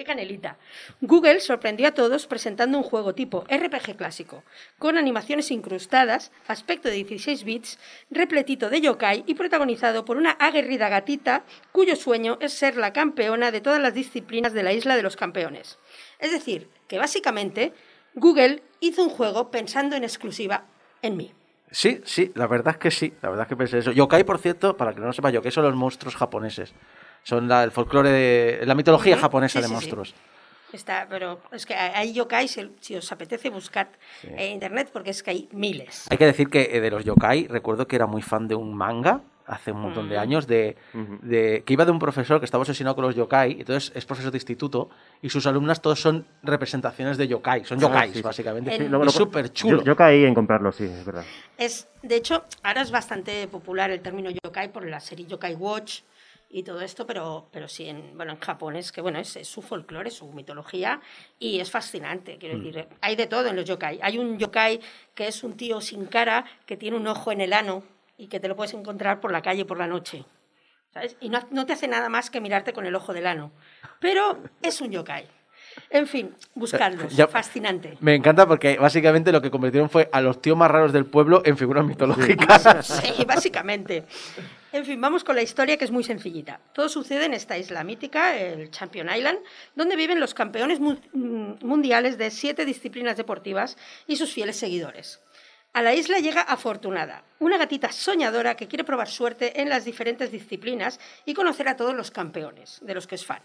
Qué canelita. Google sorprendió a todos presentando un juego tipo RPG clásico, con animaciones incrustadas, aspecto de 16 bits, repletito de yokai y protagonizado por una aguerrida gatita cuyo sueño es ser la campeona de todas las disciplinas de la isla de los campeones. Es decir, que básicamente Google hizo un juego pensando en exclusiva en mí. Sí, sí, la verdad es que sí. La verdad es que pensé eso. Yokai, por cierto, para que no sepa, yokai son los monstruos japoneses. Son la, el folclore de la mitología Ujú, japonesa sí, de sí, sí. monstruos. Está, pero es que hay yokai, si, os apetece buscar en internet, porque es que hay miles. Hay que decir que eh, de los yokai, recuerdo que era muy fan de un manga hace un montón de años, de, de- que iba de un profesor que estaba obsesionado con los yokai, entonces es profesor de instituto, y sus alumnas todos son representaciones de yokai, son Ah, yokais, sí, sí. básicamente. Sí, y súper chulo. Yo, yo caí en comprarlo, sí, es verdad. Es, de hecho, ahora es bastante popular el término yokai por la serie Yokai Watch y todo esto, pero, pero sí, en, bueno, en Japón es que bueno, es, es su folclore, su mitología y es fascinante. Quiero Mm. decir, hay de todo en los yokai. Hay un yokai que es un tío sin cara que tiene un ojo en el ano y que te lo puedes encontrar por la calle por la noche. ¿sabes? Y no, no te hace nada más que mirarte con el ojo del ano. Pero es un yokai. En fin, buscarlos. Ya- Fascinante. Me encanta porque básicamente lo que convirtieron fue a los tíos más raros del pueblo en figuras mitológicas. Sí, básicamente. En fin, vamos con la historia que es muy sencillita. Todo sucede en esta isla mítica, el Champion Island, donde viven los campeones mu- mm, mundiales de siete disciplinas deportivas y sus fieles seguidores. A la isla llega Afortunada, una gatita soñadora que quiere probar suerte en las diferentes disciplinas y conocer a todos los campeones, de los que es fan.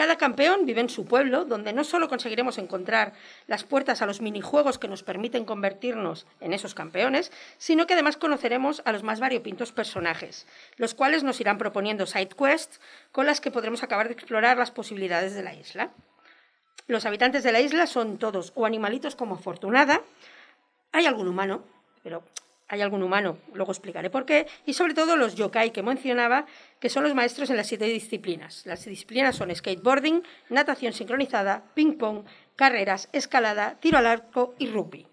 Cada campeón vive en su pueblo, donde no solo conseguiremos encontrar las puertas a los minijuegos que nos permiten convertirnos en esos campeones, sino que además conoceremos a los más variopintos personajes, los cuales nos irán proponiendo side quests con las que podremos acabar de explorar las posibilidades de la isla. Los habitantes de la isla son todos o animalitos como Afortunada, hay algún humano, pero hay algún humano, luego explicaré por qué, y sobre todo los yokai que mencionaba, que son los maestros en las siete disciplinas. Las disciplinas son skateboarding, natación sincronizada, ping-pong, carreras, escalada, tiro al arco y rugby.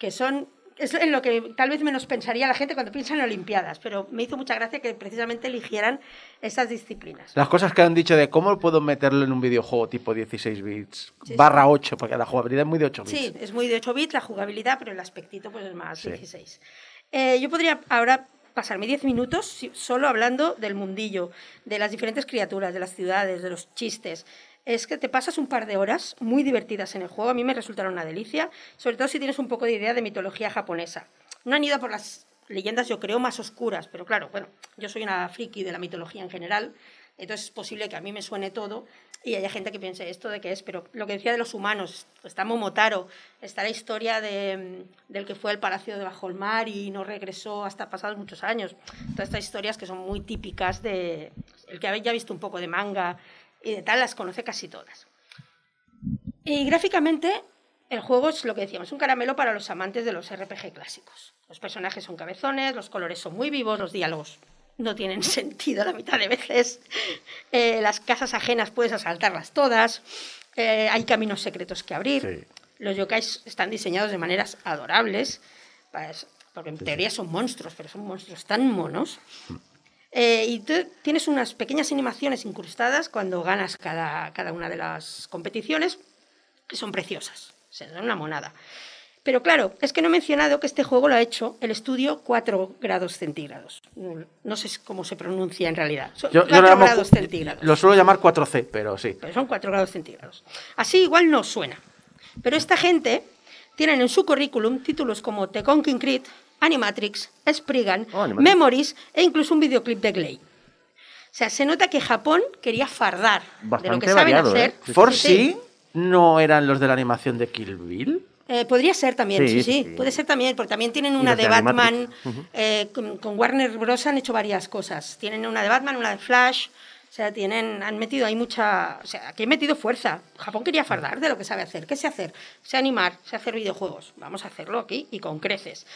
Que son, es en lo que tal vez menos pensaría la gente cuando piensa en Olimpiadas, pero me hizo mucha gracia que precisamente eligieran esas disciplinas. Las cosas que han dicho de cómo puedo meterlo en un videojuego tipo 16 bits, Sí, barra 8, porque la jugabilidad es muy de 8 bits. Sí, es muy de 8 bits la jugabilidad, pero el aspectito pues es más Sí. 16. Eh, yo podría ahora pasarme 10 minutos solo hablando del mundillo, de las diferentes criaturas, de las ciudades, de los chistes. Es que te pasas un par de horas muy divertidas en el juego, a mí me resultaron una delicia, sobre todo si tienes un poco de idea de mitología japonesa. No han ido por las leyendas, yo creo, más oscuras, pero claro, bueno, yo soy una friki de la mitología en general, entonces es posible que a mí me suene todo y haya gente que piense esto de qué es, pero lo que decía de los humanos, está Momotaro, está la historia de, del que fue al palacio de bajo mar y no regresó hasta pasados muchos años. Todas estas historias que son muy típicas de... El que ya ha visto un poco de manga y de tal, las conoce casi todas. Y gráficamente, el juego es lo que decíamos, un caramelo para los amantes de los RPG clásicos. Los personajes son cabezones, los colores son muy vivos, los diálogos no tienen sentido la mitad de veces. Eh, las casas ajenas puedes asaltarlas todas. Eh, hay caminos secretos que abrir. Sí. Los yokais están diseñados de maneras adorables. Pues, porque en teoría son monstruos, pero son monstruos tan monos. Eh, y tú tienes unas pequeñas animaciones incrustadas cuando ganas cada, cada una de las competiciones, que son preciosas, o sea, son una monada. Pero claro, es que no he mencionado que este juego lo ha hecho el estudio 4 grados centígrados. No sé cómo se pronuncia en realidad. Son Yo, yo 4 lo, llamo grados centígrados. lo suelo llamar 4C, pero sí. Pero son 4 grados centígrados. Así igual no suena. Pero esta gente tienen en su currículum títulos como The Conking Creed, Animatrix, Spriggan, Oh, Animatrix. Memories e incluso un videoclip de Glay. O sea, se nota que Japón quería fardar de lo Bastante que saben variado, hacer. ¿eh? Sí, For Sí, sí no eran los de la animación de Kill Bill. Eh, podría ser también, Sí, sí, sí, sí. Puede ser también, porque también tienen una de de Batman. Animatrix. eh, con, con Warner Bros. han hecho varias cosas. Tienen una de Batman, una de Flash. O sea, tienen, han metido ahí mucha. O sea, aquí han metido fuerza. Japón quería fardar de lo que sabe hacer. ¿Qué sé hacer? Sé animar, sé hacer videojuegos. Vamos a hacerlo aquí y con creces.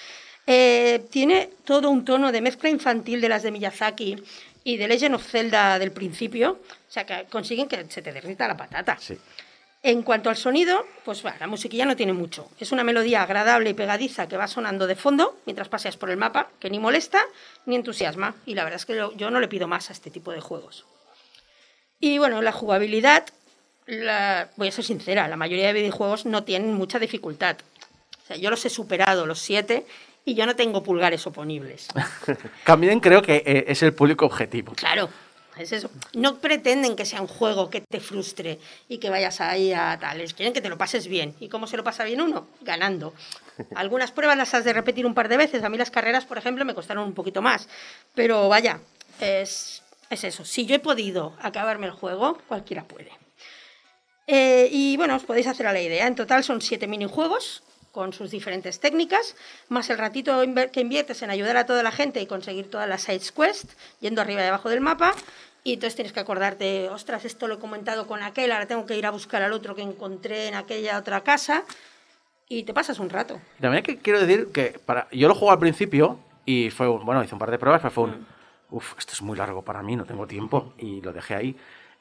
Eh, tiene todo un tono de mezcla infantil de las de Miyazaki y de Legend of Zelda del principio. O sea, que consiguen que se te derrita la patata. Sí. En cuanto al sonido, pues bueno, la musiquilla no tiene mucho. Es una melodía agradable y pegadiza que va sonando de fondo mientras paseas por el mapa, que ni molesta ni entusiasma. Y la verdad es que yo no le pido más a este tipo de juegos. Y bueno, la jugabilidad, la- voy a ser sincera, la mayoría de videojuegos no tienen mucha dificultad. O sea, yo los he superado, los siete, y yo no tengo pulgares oponibles. También creo que eh, es el público objetivo. Claro, es eso. No pretenden que sea un juego que te frustre y que vayas ahí a tales. Quieren que te lo pases bien. ¿Y cómo se lo pasa bien uno? Ganando. Algunas pruebas las has de repetir un par de veces. A mí las carreras, por ejemplo, me costaron un poquito más. Pero vaya, es, es eso. Si yo he podido acabarme el juego, cualquiera puede. Eh, y bueno, os podéis hacer a la idea. En total son siete minijuegos con sus diferentes técnicas, más el ratito que inviertes en ayudar a toda la gente y conseguir todas las side quests, yendo arriba y abajo del mapa. Y entonces tienes que acordarte, ostras, esto lo he comentado con aquel, ahora tengo que ir a buscar al otro que encontré en aquella otra casa. Y te pasas un rato. También que quiero decir que para yo lo jugué al principio y fue un, bueno, hice un par de pruebas, pero fue un uff, esto es muy largo para mí, no tengo tiempo y lo dejé ahí.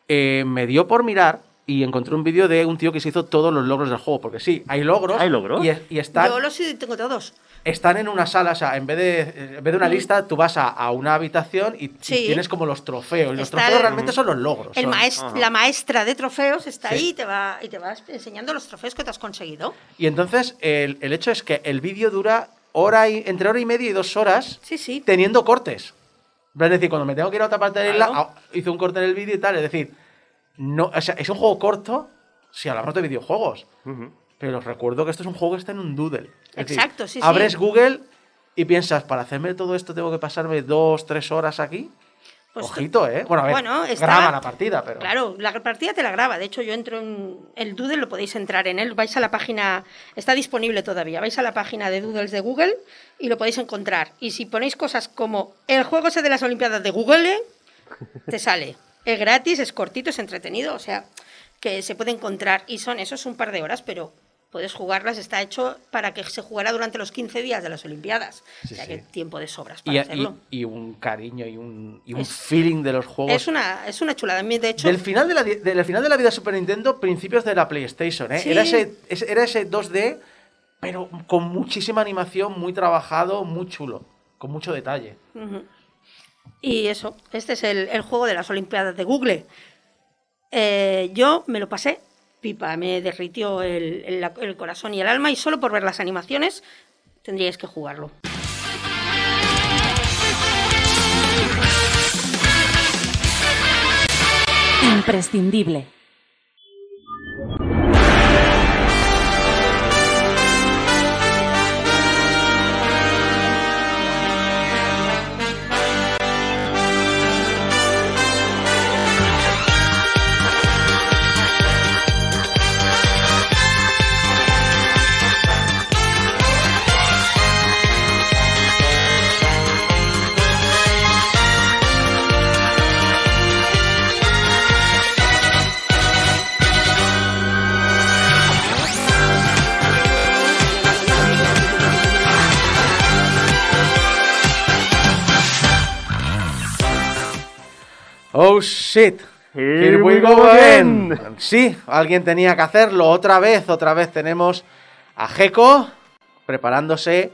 Eh, me dio por mirar y encontré un vídeo de un tío que se hizo todos los logros del juego, porque sí, hay logros. ¿Hay logros? Y, y están, Yo los sí tengo todos. están en una sala, o sea, en vez de, en vez de una lista, tú vas a, a una habitación y, tienes como los trofeos. Y los Está trofeos el- realmente son los logros. El son- maest- la maestra de trofeos está Sí. ahí y te, va, y te vas enseñando los trofeos que te has conseguido. Y entonces el, el hecho es que el vídeo dura hora y, entre hora y media y dos horas Sí, sí. teniendo cortes. Es decir, cuando me tengo que ir a otra parte de la isla, Claro. ah, hice un corte en el vídeo y tal. Es decir, no, o sea, es un juego corto si hablamos de videojuegos. Pero os recuerdo que esto es un juego que está en un doodle. Es decir, Exacto, sí, sí. Abres Google y piensas, para hacerme todo esto tengo que pasarme dos, tres horas aquí. Pues Ojito, ¿eh? Bueno, a ver, Bueno, está- graba la partida, pero... Claro, la partida te la graba. De hecho, yo entro en el Doodle, lo podéis entrar en él. Vais a la página, está disponible todavía. Vais a la página de Doodles de Google y lo podéis encontrar. Y si ponéis cosas como el juego ese de las Olimpiadas de Google, te sale. Es gratis, es cortito, es entretenido. O sea, que se puede encontrar. Y son esos un par de horas, pero puedes jugarlas. Está hecho para que se jugara durante los 15 días de las Olimpiadas. Sí, o sea, sí. que tiempo de sobras para y- hacerlo. y un cariño y un, y un Es- feeling de los juegos. Es una, es una chulada. De hecho, Del final de, la, del final de la vida de Super Nintendo, principios de la PlayStation, ¿eh? Sí. Era, ese, era ese 2D, pero con muchísima animación, muy trabajado, muy chulo, con mucho detalle. Ujú. Y eso, este es el, juego de las Olimpiadas de Google. Eh, yo me lo pasé, pipa, me derritió el, el corazón y el alma y solo por ver las animaciones tendríais que jugarlo. Imprescindible. Shit. Here we go again. Sí, alguien tenía que hacerlo otra vez, otra vez tenemos a Gecko preparándose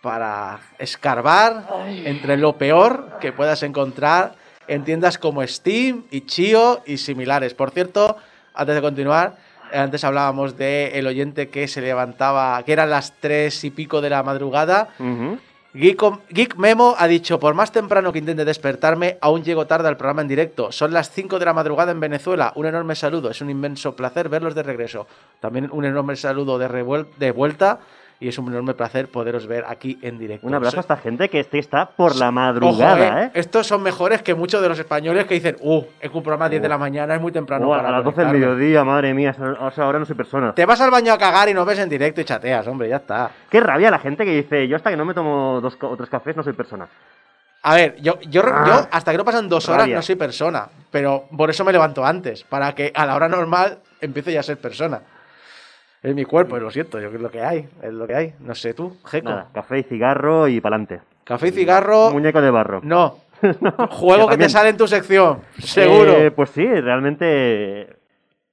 para escarbar entre lo peor que puedas encontrar en tiendas como Steam, Itch.io y similares. Por cierto, antes de continuar, eh, antes hablábamos de el oyente que se levantaba, que eran las tres y pico de la madrugada. Geek, Geek Memo ha dicho, por más temprano que intente despertarme, aún llego tarde al programa en directo. Son las 5 de la madrugada en Venezuela. Un enorme saludo. Es un inmenso placer verlos de regreso. También un enorme saludo de, de vuelta. Y es un enorme placer poderos ver aquí en directo. Un abrazo a esta gente que este está por la Ojo, madrugada, eh, ¿eh? Estos son mejores que muchos de los españoles que dicen, uh, es que un programa a 10 de la mañana, es muy temprano. A las 12 del conectarme". mediodía, madre mía, o sea, ahora no soy persona. Te vas al baño a cagar y nos ves en directo y chateas, hombre, ya está. Qué rabia la gente que dice, yo hasta que no me tomo dos o tres cafés no soy persona. A ver, yo, yo, Ah, yo hasta que no pasan dos horas rabia. no soy persona, pero por eso me levanto antes, para que a la hora normal empiece ya a ser persona. Es mi cuerpo, lo siento, yo es lo que hay, es lo que hay. No sé tú, Jeco. Nada, café y cigarro y pa'lante. Café y cigarro, Muñeco de barro. no. Juego que te sale en tu sección, seguro. Eh, pues sí, realmente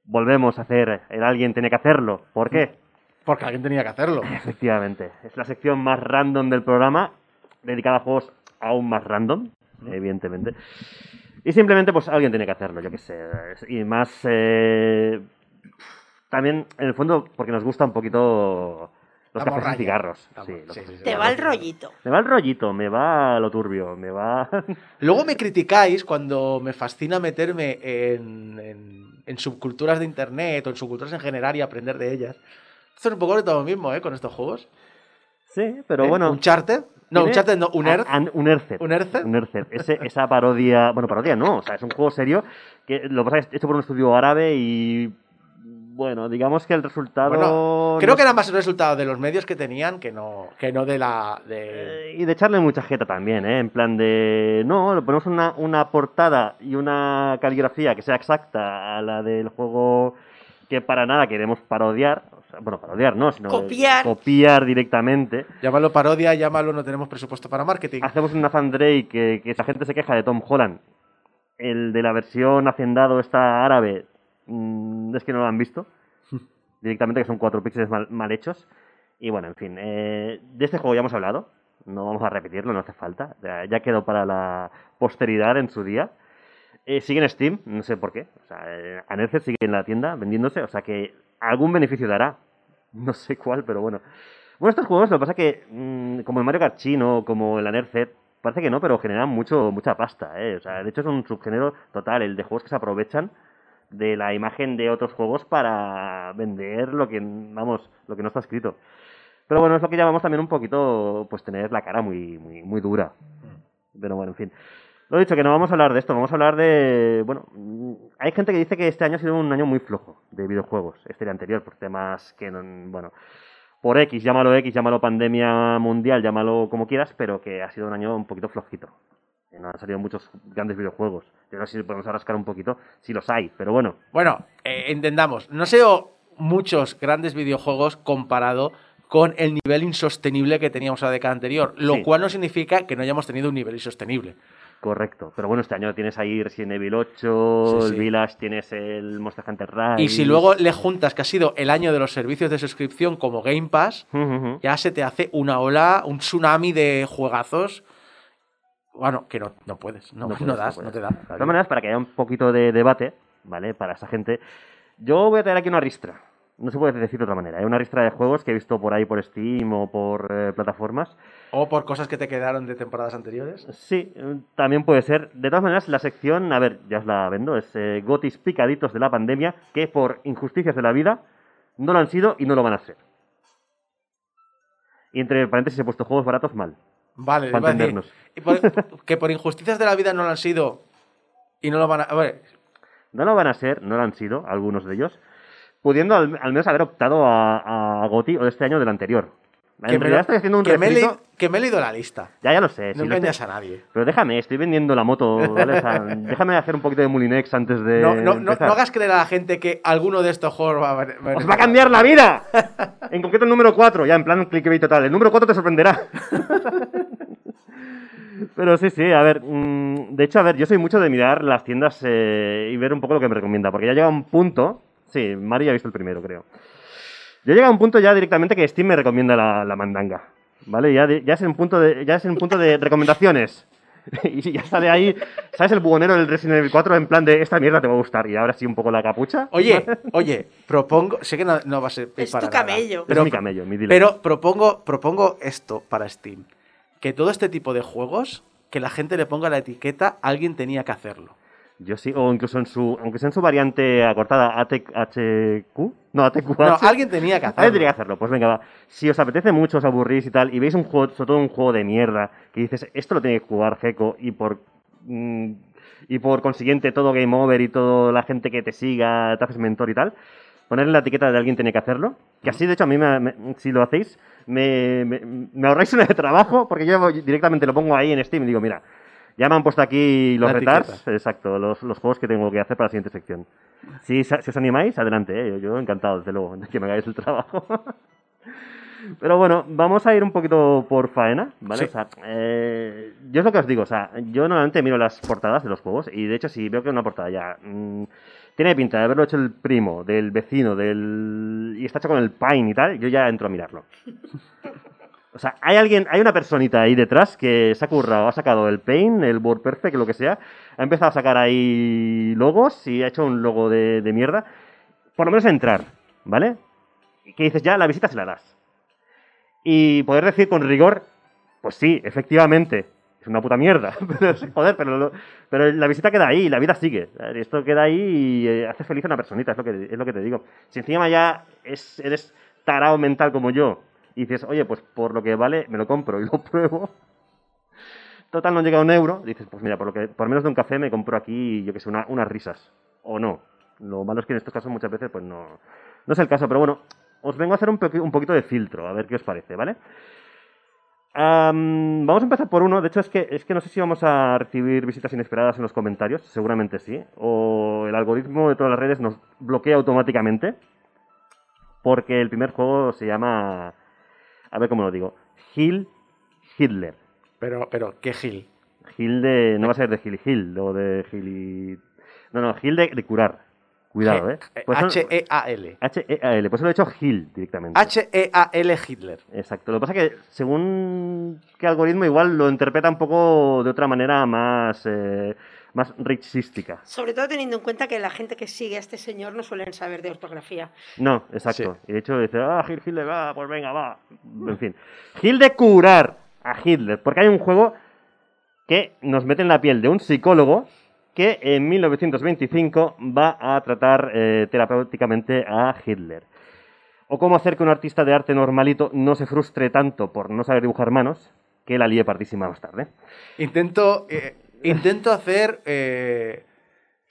volvemos a hacer, el alguien tiene que hacerlo. ¿Por qué? Porque alguien tenía que hacerlo. Efectivamente, es la sección más random del programa, dedicada a juegos aún más random, evidentemente. Y simplemente, pues alguien tiene que hacerlo, yo qué sé. Y más, eh, también, en el fondo, porque nos gusta un poquito los La cafés y cigarros. Sí, los sí, cafés y sí, Te va el rollito. Me va el rollito, me va lo turbio, me va... Luego me criticáis cuando me fascina meterme en, en- en subculturas de internet o en subculturas en general y aprender de ellas. Esto es un poco de todo lo mismo, ¿eh? Con estos juegos. sí, pero ¿Eh? bueno... ¿Uncharted? No, tiene- Uncharted no, Unearth. Ah, ah, Unearthed. ¿Unearthed? Unearthed. Ese- esa parodia. Bueno, parodia no, o sea, es un juego serio que lo que pasa es que es hecho por un estudio árabe y. Bueno, digamos que el resultado. Bueno, creo no- que era más el resultado de los medios que tenían que no, que no de la. De... Eh, y de echarle mucha jeta también, ¿eh? En plan de. No, le ponemos una, una portada y una caligrafía que sea exacta a la del juego que para nada queremos parodiar. O sea, bueno, parodiar no, sino. Copiar. Copiar directamente. Llámalo parodia, llámalo no tenemos presupuesto para marketing. hacemos una fan Drake que, que esa gente se queja de Tom Holland. El de la versión hacendado está árabe. Mm, es que no lo han visto. Directamente que son cuatro píxeles mal, mal hechos. Y bueno, en fin. eh, de este juego ya hemos hablado. No vamos a repetirlo, no hace falta. Ya, ya quedó para la posteridad en su día. Eh, sigue en Steam, no sé por qué. O sea, eh, Anerce sigue en la tienda vendiéndose. O sea que algún beneficio dará. No sé cuál, pero bueno. Bueno, estos juegos, lo que pasa que, mm, como el Mario Kart chino, como el Anercet, parece que no, pero generan mucho, mucha pasta, ¿eh? O sea, de hecho es un subgénero total, el de juegos que se aprovechan de la imagen de otros juegos para vender lo que, vamos, lo que no está escrito. Pero bueno, es lo que llamamos también un poquito, pues tener la cara muy, muy, muy dura. Pero bueno, en fin. Lo dicho, que no vamos a hablar de esto, vamos a hablar de... Bueno, hay gente que dice que este año ha sido un año muy flojo de videojuegos, este el anterior, por temas que, no, bueno, por X, llámalo X, llámalo pandemia mundial, llámalo como quieras, pero que ha sido un año un poquito flojito. No han salido muchos grandes videojuegos. Yo no sé si podemos rascar un poquito, si los hay, pero bueno. Bueno, eh, entendamos, no sé muchos grandes videojuegos comparado con el nivel insostenible que teníamos la década anterior, lo Sí. cual no significa que no hayamos tenido un nivel insostenible. Correcto. Pero bueno, este año tienes ahí Resident Evil 8, Sí, el. Village, tienes el Monster Hunter Rise. Y si luego le juntas que ha sido el año de los servicios de suscripción como Game Pass, ya se te hace una ola, un tsunami de juegazos. Bueno, que no, no puedes, no, no, puedes, das, puedes. no te da. De todas maneras, para que haya un poquito de debate, ¿vale? Para esa gente, yo voy a traer aquí una ristra. No se puede decir de otra manera. Hay una ristra de juegos que he visto por ahí por Steam o por eh, plataformas. O por cosas que te quedaron de temporadas anteriores. Sí, eh, también puede ser. De todas maneras, la sección, a ver, ya os la vendo, es eh, Gotis picaditos de la pandemia que por injusticias de la vida no lo han sido y no lo van a ser. Y entre paréntesis he puesto juegos baratos mal. Vale, Para iba a decir, entendernos. y por- que por injusticias de la vida no lo han sido y no lo van a... a ver, No lo van a ser, no lo han sido, algunos de ellos, pudiendo al, al menos haber optado a, a GOTI o de este año o del anterior. En que realidad estoy haciendo un que me, he que me he leído la lista. Ya, ya lo sé. No lo engañas estoy- a nadie. Pero déjame, estoy vendiendo la moto, ¿vale? O sea, déjame hacer un poquito de Mulinex antes de No, no, no, hagas creer a la gente que alguno de estos juegos va a. ¡Os va a cambiar la vida! En concreto el número 4, ya en plan clickbait total. El número 4 te sorprenderá. Pero sí, sí, a ver. mm, de hecho, a ver, yo soy mucho de mirar las tiendas eh, y ver un poco lo que me recomienda. Porque ya llega un punto. Sí, Mari ha visto el primero, creo. Ya llega un punto ya directamente que Steam me recomienda la, la mandanga. ¿vale? Ya, de- ya es en punto de, ya es en punto de recomendaciones. y ya sale ahí, ¿sabes? El bugonero del Resident Evil 4 en plan de esta mierda te va a gustar. Y ahora sí un poco la capucha. Oye, oye, propongo. Sé que no, no va a ser. Es para tu nada, camello. es mi camello, mi dealer. Pero propongo, propongo esto para Steam. Que todo este tipo de juegos, que la gente le ponga la etiqueta, alguien tenía que hacerlo. Yo sí, o incluso en su, aunque sea en su variante acortada AT, HQ, no ATQ. No, alguien tenía que hacerlo. Alguien tenía que hacerlo. Pues venga, va. Si os apetece mucho, os aburrís y tal, y veis un juego, sobre todo un juego de mierda, que dices, esto lo tiene que jugar Gecko, y por mm, y por consiguiente todo Game Over y toda la gente que te siga, te haces mentor y tal, ponerle la etiqueta de alguien tiene que hacerlo. Que así, de hecho, a mí, me- me- si lo hacéis, me, me, me ahorráis una de trabajo, porque yo directamente lo pongo ahí en Steam y digo, mira, ya me han puesto aquí los La retards, etiqueta. exacto, los, los juegos que tengo que hacer para la siguiente sección. Si, os animáis, adelante, ¿eh? yo, yo encantado, desde luego, de que me hagáis el trabajo. Pero bueno, vamos a ir un poquito por faena, ¿vale? Sí. O sea, eh, yo es lo que os digo, o sea, yo normalmente miro las portadas de los juegos y de hecho si veo que una portada ya mm, tiene pinta de haberlo hecho el primo, del vecino, del y está hecho con el Pine y tal, yo ya entro a mirarlo. O sea, hay alguien, hay una personita ahí detrás que se ha currado, ha sacado el Paint, el WordPerfect, lo que sea, ha empezado a sacar ahí logos y ha hecho un logo de, mierda. Por lo menos entrar, ¿vale? Y que dices, ya la visita se la das. Y poder decir con rigor, pues sí, efectivamente, es una puta mierda. Pero, joder, pero, pero la visita queda ahí, la vida sigue. Esto queda ahí y eh, hace feliz a una personita, es lo que, te digo. Si encima ya es, eres tarao mental como yo y dices, oye, pues por lo que vale, me lo compro y lo pruebo. Total, no llega a un euro. Dices, pues mira, por, lo que, por menos de un café me compro aquí, yo que sé, una- unas risas. O no. Lo malo es que en estos casos muchas veces, pues no, no es el caso. Pero bueno, os vengo a hacer un, un poquito de filtro, a ver qué os parece, ¿vale? Am, vamos a empezar por uno. De hecho, es que, es que no sé si vamos a recibir visitas inesperadas en los comentarios. Seguramente sí. O el algoritmo de todas las redes nos bloquea automáticamente. Porque el primer juego se llama. A ver cómo lo digo. Hill Hitler. Pero, pero, qué gil. Hill de. No va a ser de Hill Hill o de y. No, no, Hill de, de curar. Cuidado, ¿eh? Pues son- H-E-A-L. H-E-A-L. Pues lo he hecho Hill directamente. H-E-A-L Hitler. Exacto. Lo que pasa es que según qué algoritmo igual lo interpreta un poco de otra manera más, eh, más richística. Sobre todo teniendo en cuenta que la gente que sigue a este señor no suelen saber de ortografía. No, exacto. Y de hecho dice, ah, Gil Hitler, va, pues venga, va. En fin. Gil de curar a Hitler. Porque hay un juego que nos mete en la piel de un psicólogo que en 1925 va a tratar eh, terapéuticamente a Hitler. O cómo hacer que un artista de arte normalito no se frustre tanto por no saber dibujar manos que la líe partísima más tarde. Intento, eh, intento hacer eh,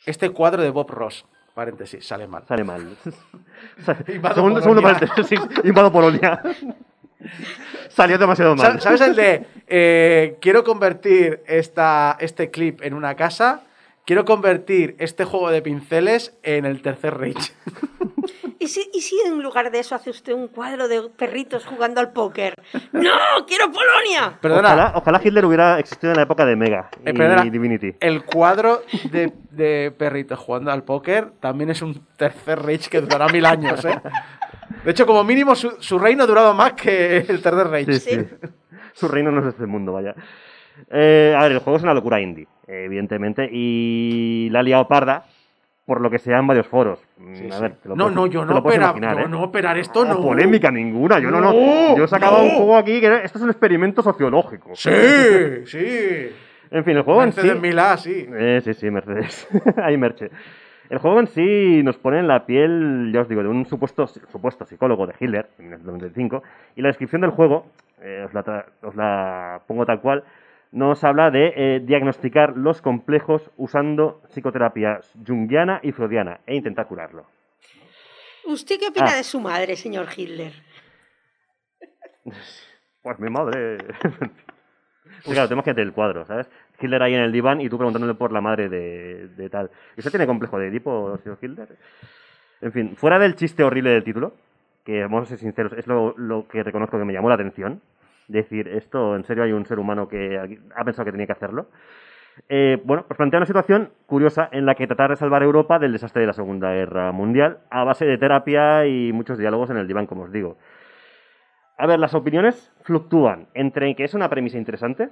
este cuadro de Bob Ross. Paréntesis, sale mal. Sale mal. Segundo, segundo paréntesis. Invado Polonia. Salió demasiado mal. Sa- ¿Sabes el de eh, quiero convertir esta, este clip en una casa? Quiero convertir este juego de pinceles en el tercer Reich. ¿Y si, ¿Y si en lugar de eso hace usted un cuadro de perritos jugando al póker? ¡No! ¡Quiero Polonia! Perdona, Ojalá, ojalá Hitler hubiera existido en la época de Mega y Eh, perdona. Divinity. el cuadro de, de perritos jugando al póker también es un tercer Reich que durará mil años, ¿eh? De hecho, como mínimo, su, su reino ha durado más que el tercer Reich. Sí, sí. Su reino no es de este mundo, vaya. Eh, a ver, el juego es una locura indie, evidentemente, y la ha liado parda, por lo que sea en varios foros. Mm, Sí, a ver, te lo no, puedes- no, yo te no lo operar, imaginar, yo ¿eh? no operar esto, No, no. polémica ninguna, yo no, no. No, Yo sacaba un no. juego aquí que esto es un experimento sociológico. Sí, sí. En fin, el juego en sí. Mercedes Milá, sí. Eh, sí, sí, Mercedes. Hay merche. El juego en sí nos pone en la piel, ya os digo, de un supuesto, supuesto psicólogo de Hitler, en el 95, y la descripción del juego, eh, os, la os la pongo tal cual, nos habla de eh, diagnosticar los complejos usando psicoterapia junguiana y freudiana e intentar curarlo. ¿Usted qué opina Ah. de su madre, señor Hitler? Pues mi madre. Sí, claro, tenemos que tener el cuadro, ¿sabes? Hitler ahí en el diván y tú preguntándole por la madre de, de tal. ¿Y usted tiene complejo de Edipo, señor Hitler? En fin, fuera del chiste horrible del título, que vamos a ser sinceros, es lo, lo que reconozco que me llamó la atención. Decir, esto, en serio hay un ser humano que ha pensado que tenía que hacerlo. Eh, bueno, pues plantea una situación curiosa en la que tratar de salvar a Europa del desastre de la Segunda Guerra Mundial a base de terapia y muchos diálogos en el diván, como os digo. A ver, las opiniones fluctúan entre que es una premisa interesante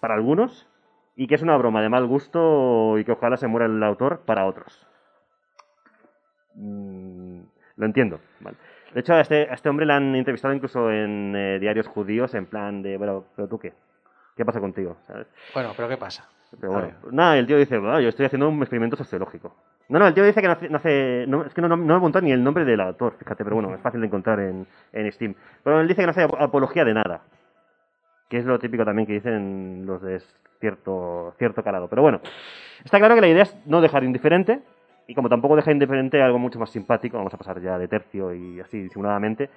para algunos y que es una broma de mal gusto y que ojalá se muera el autor para otros. Mm, lo entiendo. vale. De hecho, a este, a este hombre le han entrevistado incluso en eh, diarios judíos en plan de, bueno, pero tú qué? ¿Qué pasa contigo? ¿Sabes? Bueno, pero ¿qué pasa? Pero bueno, nada, el tío dice, "Bueno, yo estoy haciendo un experimento sociológico. No, no, el tío dice que no hace, no hace- no, es que no, no, me he apuntado ni el nombre del autor, fíjate, pero bueno, es fácil de encontrar en, en Steam. Pero él dice que no hace ap- apología de nada, que es lo típico también que dicen los de cierto, cierto calado. Pero bueno, está claro que la idea es no dejar indiferente, y como tampoco deja indiferente algo mucho más simpático, vamos a pasar ya de tercio y así disimuladamente,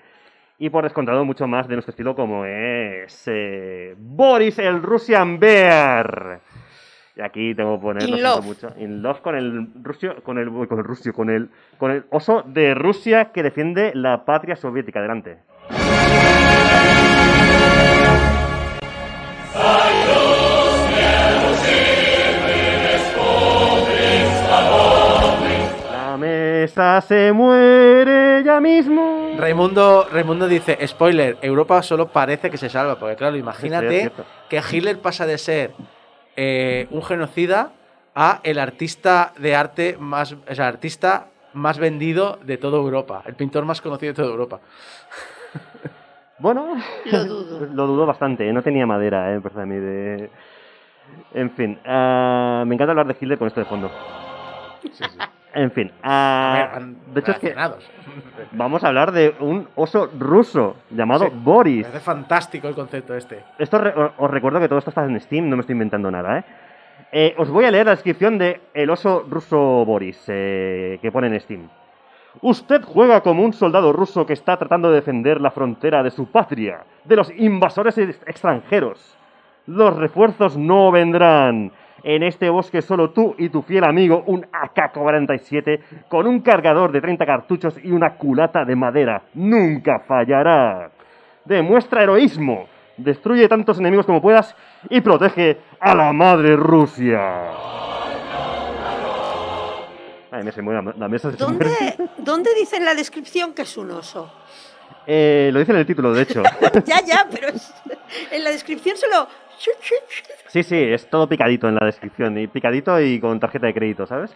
y por descontado mucho más de nuestro estilo como es eh, Boris el Russian Bear. Y aquí tengo que poner In love. mucho. In love con el rusio, con el con el rusio, con el con el oso de Rusia que defiende la patria soviética. Adelante. Se muere ya mismo. Raimundo, Raimundo dice, spoiler, Europa solo parece que se salva, porque claro, Sí, imagínate que Hitler pasa de ser eh, un genocida a el artista de arte más, o sea, artista más vendido de toda Europa, el pintor más conocido de toda Europa. Bueno, Lo dudo. Lo dudo bastante, no tenía madera, ¿eh? Parece a mí de... En fin, ah, me encanta hablar de Hitler con esto de fondo. En fin, ah, A ver, van de hecho es que vamos a hablar de un oso ruso llamado Sí. Boris. Me parece fantástico el concepto este. Esto re- os- recuerdo que todo esto está en Steam, no me estoy inventando nada, ¿eh? Eh, os voy a leer la descripción de el oso ruso Boris, eh, que pone en Steam. Usted juega como un soldado ruso que está tratando de defender la frontera de su patria, de los invasores ex- extranjeros. Los refuerzos no vendrán. En este bosque solo tú y tu fiel amigo, un AK-47, con un cargador de 30 cartuchos y una culata de madera. Nunca fallará. Demuestra heroísmo. Destruye tantos enemigos como puedas y protege a la madre Rusia. Ay, me se mueve la- mesa. ¿Dónde, ¿Dónde dice en la descripción que es un oso? Eh, lo dice en el título, de hecho. ya, ya, pero es- en la descripción solo... Sí, sí, es todo picadito en la descripción. Y picadito y con tarjeta de crédito, ¿sabes?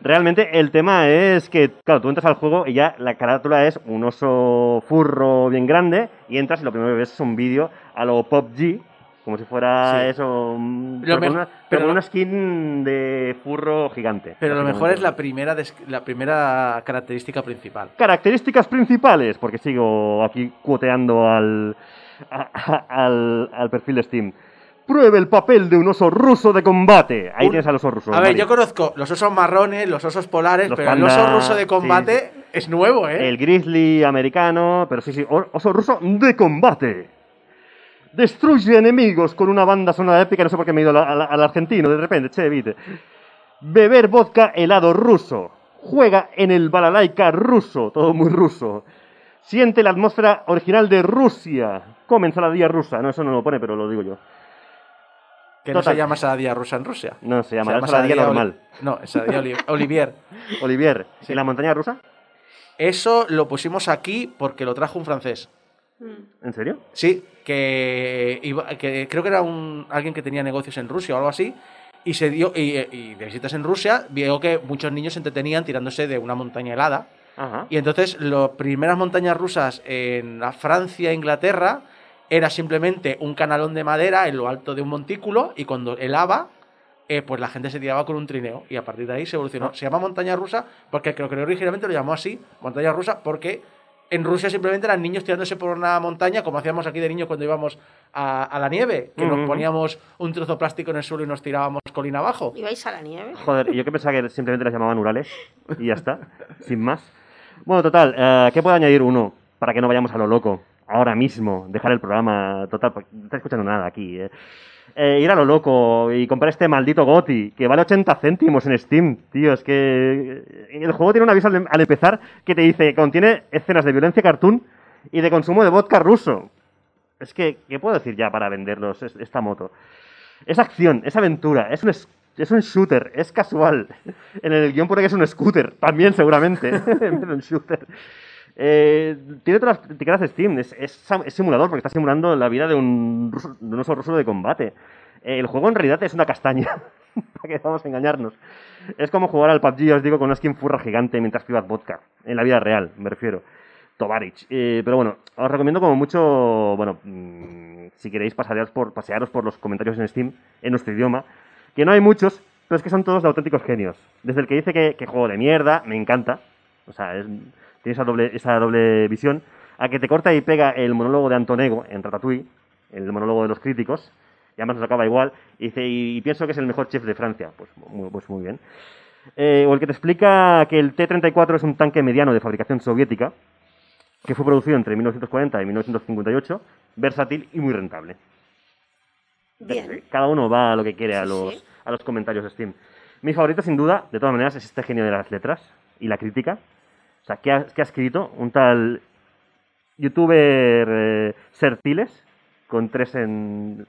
Realmente el tema es que, claro, tú entras al juego y ya la carátula es un oso furro bien grande y entras y lo primero que ves es un vídeo a lo Pop G, como si fuera Sí. eso, mm, pero, con una, pero pero con lo- una skin de furro gigante. Pero lo mejor es la primera, la primera característica principal. Características principales, porque sigo aquí cuoteando al, a- a- al, al perfil de Steam. Pruebe el papel de un oso ruso de combate. Ahí Un- tienes al oso ruso. A ver, Mario. yo conozco los osos marrones, los osos polares, Los pero el oso ruso de combate es nuevo, ¿eh? El grizzly americano, pero sí, sí, oso ruso de combate. Destruye enemigos con una banda sonora épica, no sé por qué me he ido al argentino de repente, che, vite. Beber vodka helado ruso. Juega en el balalaika ruso, todo muy ruso. Siente la atmósfera original de Rusia. Come ensaladilla rusa. No, eso no lo pone, pero lo digo yo. Que no total. se llama saladilla rusa en Rusia. No, se llama, Se llama ensaladilla saladilla normal. Oli- No, Oli- Olivier. Olivier, Sí. ¿y la montaña rusa? Eso lo pusimos aquí porque lo trajo un francés. Mm. ¿En serio? Sí, que, iba- que creo que era un, alguien que tenía negocios en Rusia o algo así. Y se dio y, y de visitas en Rusia vio que muchos niños se entretenían tirándose de una montaña helada. Ajá. Y entonces las primeras montañas rusas en la Francia e Inglaterra era simplemente un canalón de madera en lo alto de un montículo y cuando helaba, eh, pues la gente se tiraba con un trineo y a partir de ahí se evolucionó. Se llama montaña rusa porque creo que originalmente lo llamó así, montaña rusa, porque en Rusia simplemente eran niños tirándose por una montaña, como hacíamos aquí de niños cuando íbamos a, a la nieve, que nos poníamos un trozo de plástico en el suelo y nos tirábamos colina abajo. ¿Ibais a la nieve? Joder, yo que pensaba que simplemente las llamaban Urales y ya está, sin más. Bueno, total, eh, ¿qué puedo añadir uno para que no vayamos a lo loco? Ahora mismo, dejar el programa, total, porque no está escuchando nada aquí. eh. Eh, ir a lo loco y comprar este maldito Goti, que vale 80 céntimos en Steam, tío, es que eh, el juego tiene un aviso al, empezar que te dice que contiene escenas de violencia cartoon y de consumo de vodka ruso. Es que, ¿qué puedo decir ya para venderlos es- esta moto? Es acción, es aventura, es un, es un shooter, es casual. En el guion pone que es un scooter, también seguramente, en vez de un shooter. Eh, tiene todas las etiquetas de Steam. Es, es es simulador porque está simulando la vida de un, ruso- de un oso ruso de combate. Eh, el juego en realidad es una castaña. ¿Para qué vamos a engañarnos? Es como jugar al PUBG, os digo, con una skin furra gigante mientras pibas vodka. En la vida real, me refiero. Tovarich. Eh, pero bueno, os recomiendo como mucho, bueno, mm, si queréis pasearos por, pasearos por los comentarios en Steam en nuestro idioma, que no hay muchos, pero es que son todos de auténticos genios. Desde el que dice que, que juego de mierda, me encanta. O sea, es- tiene esa doble, esa doble visión. A que te corta y pega el monólogo de Antonego en Ratatouille, el monólogo de los críticos, y además nos acaba igual, y dice, y, pienso que es el mejor chef de Francia. Pues muy, pues muy bien. Eh, o el que te explica que el T-34 es un tanque mediano de fabricación soviética, que fue producido entre 1940 y 1958, versátil y muy rentable. Bien. Cada uno va a lo que quiere a Sí, los, sí. a los comentarios de Steam. Mi favorito, sin duda, de todas maneras, es este genio de las letras y la crítica. Sea, ¿qué ha, qué ha escrito? Un tal youtuber eh, Sertiles, con, tres en,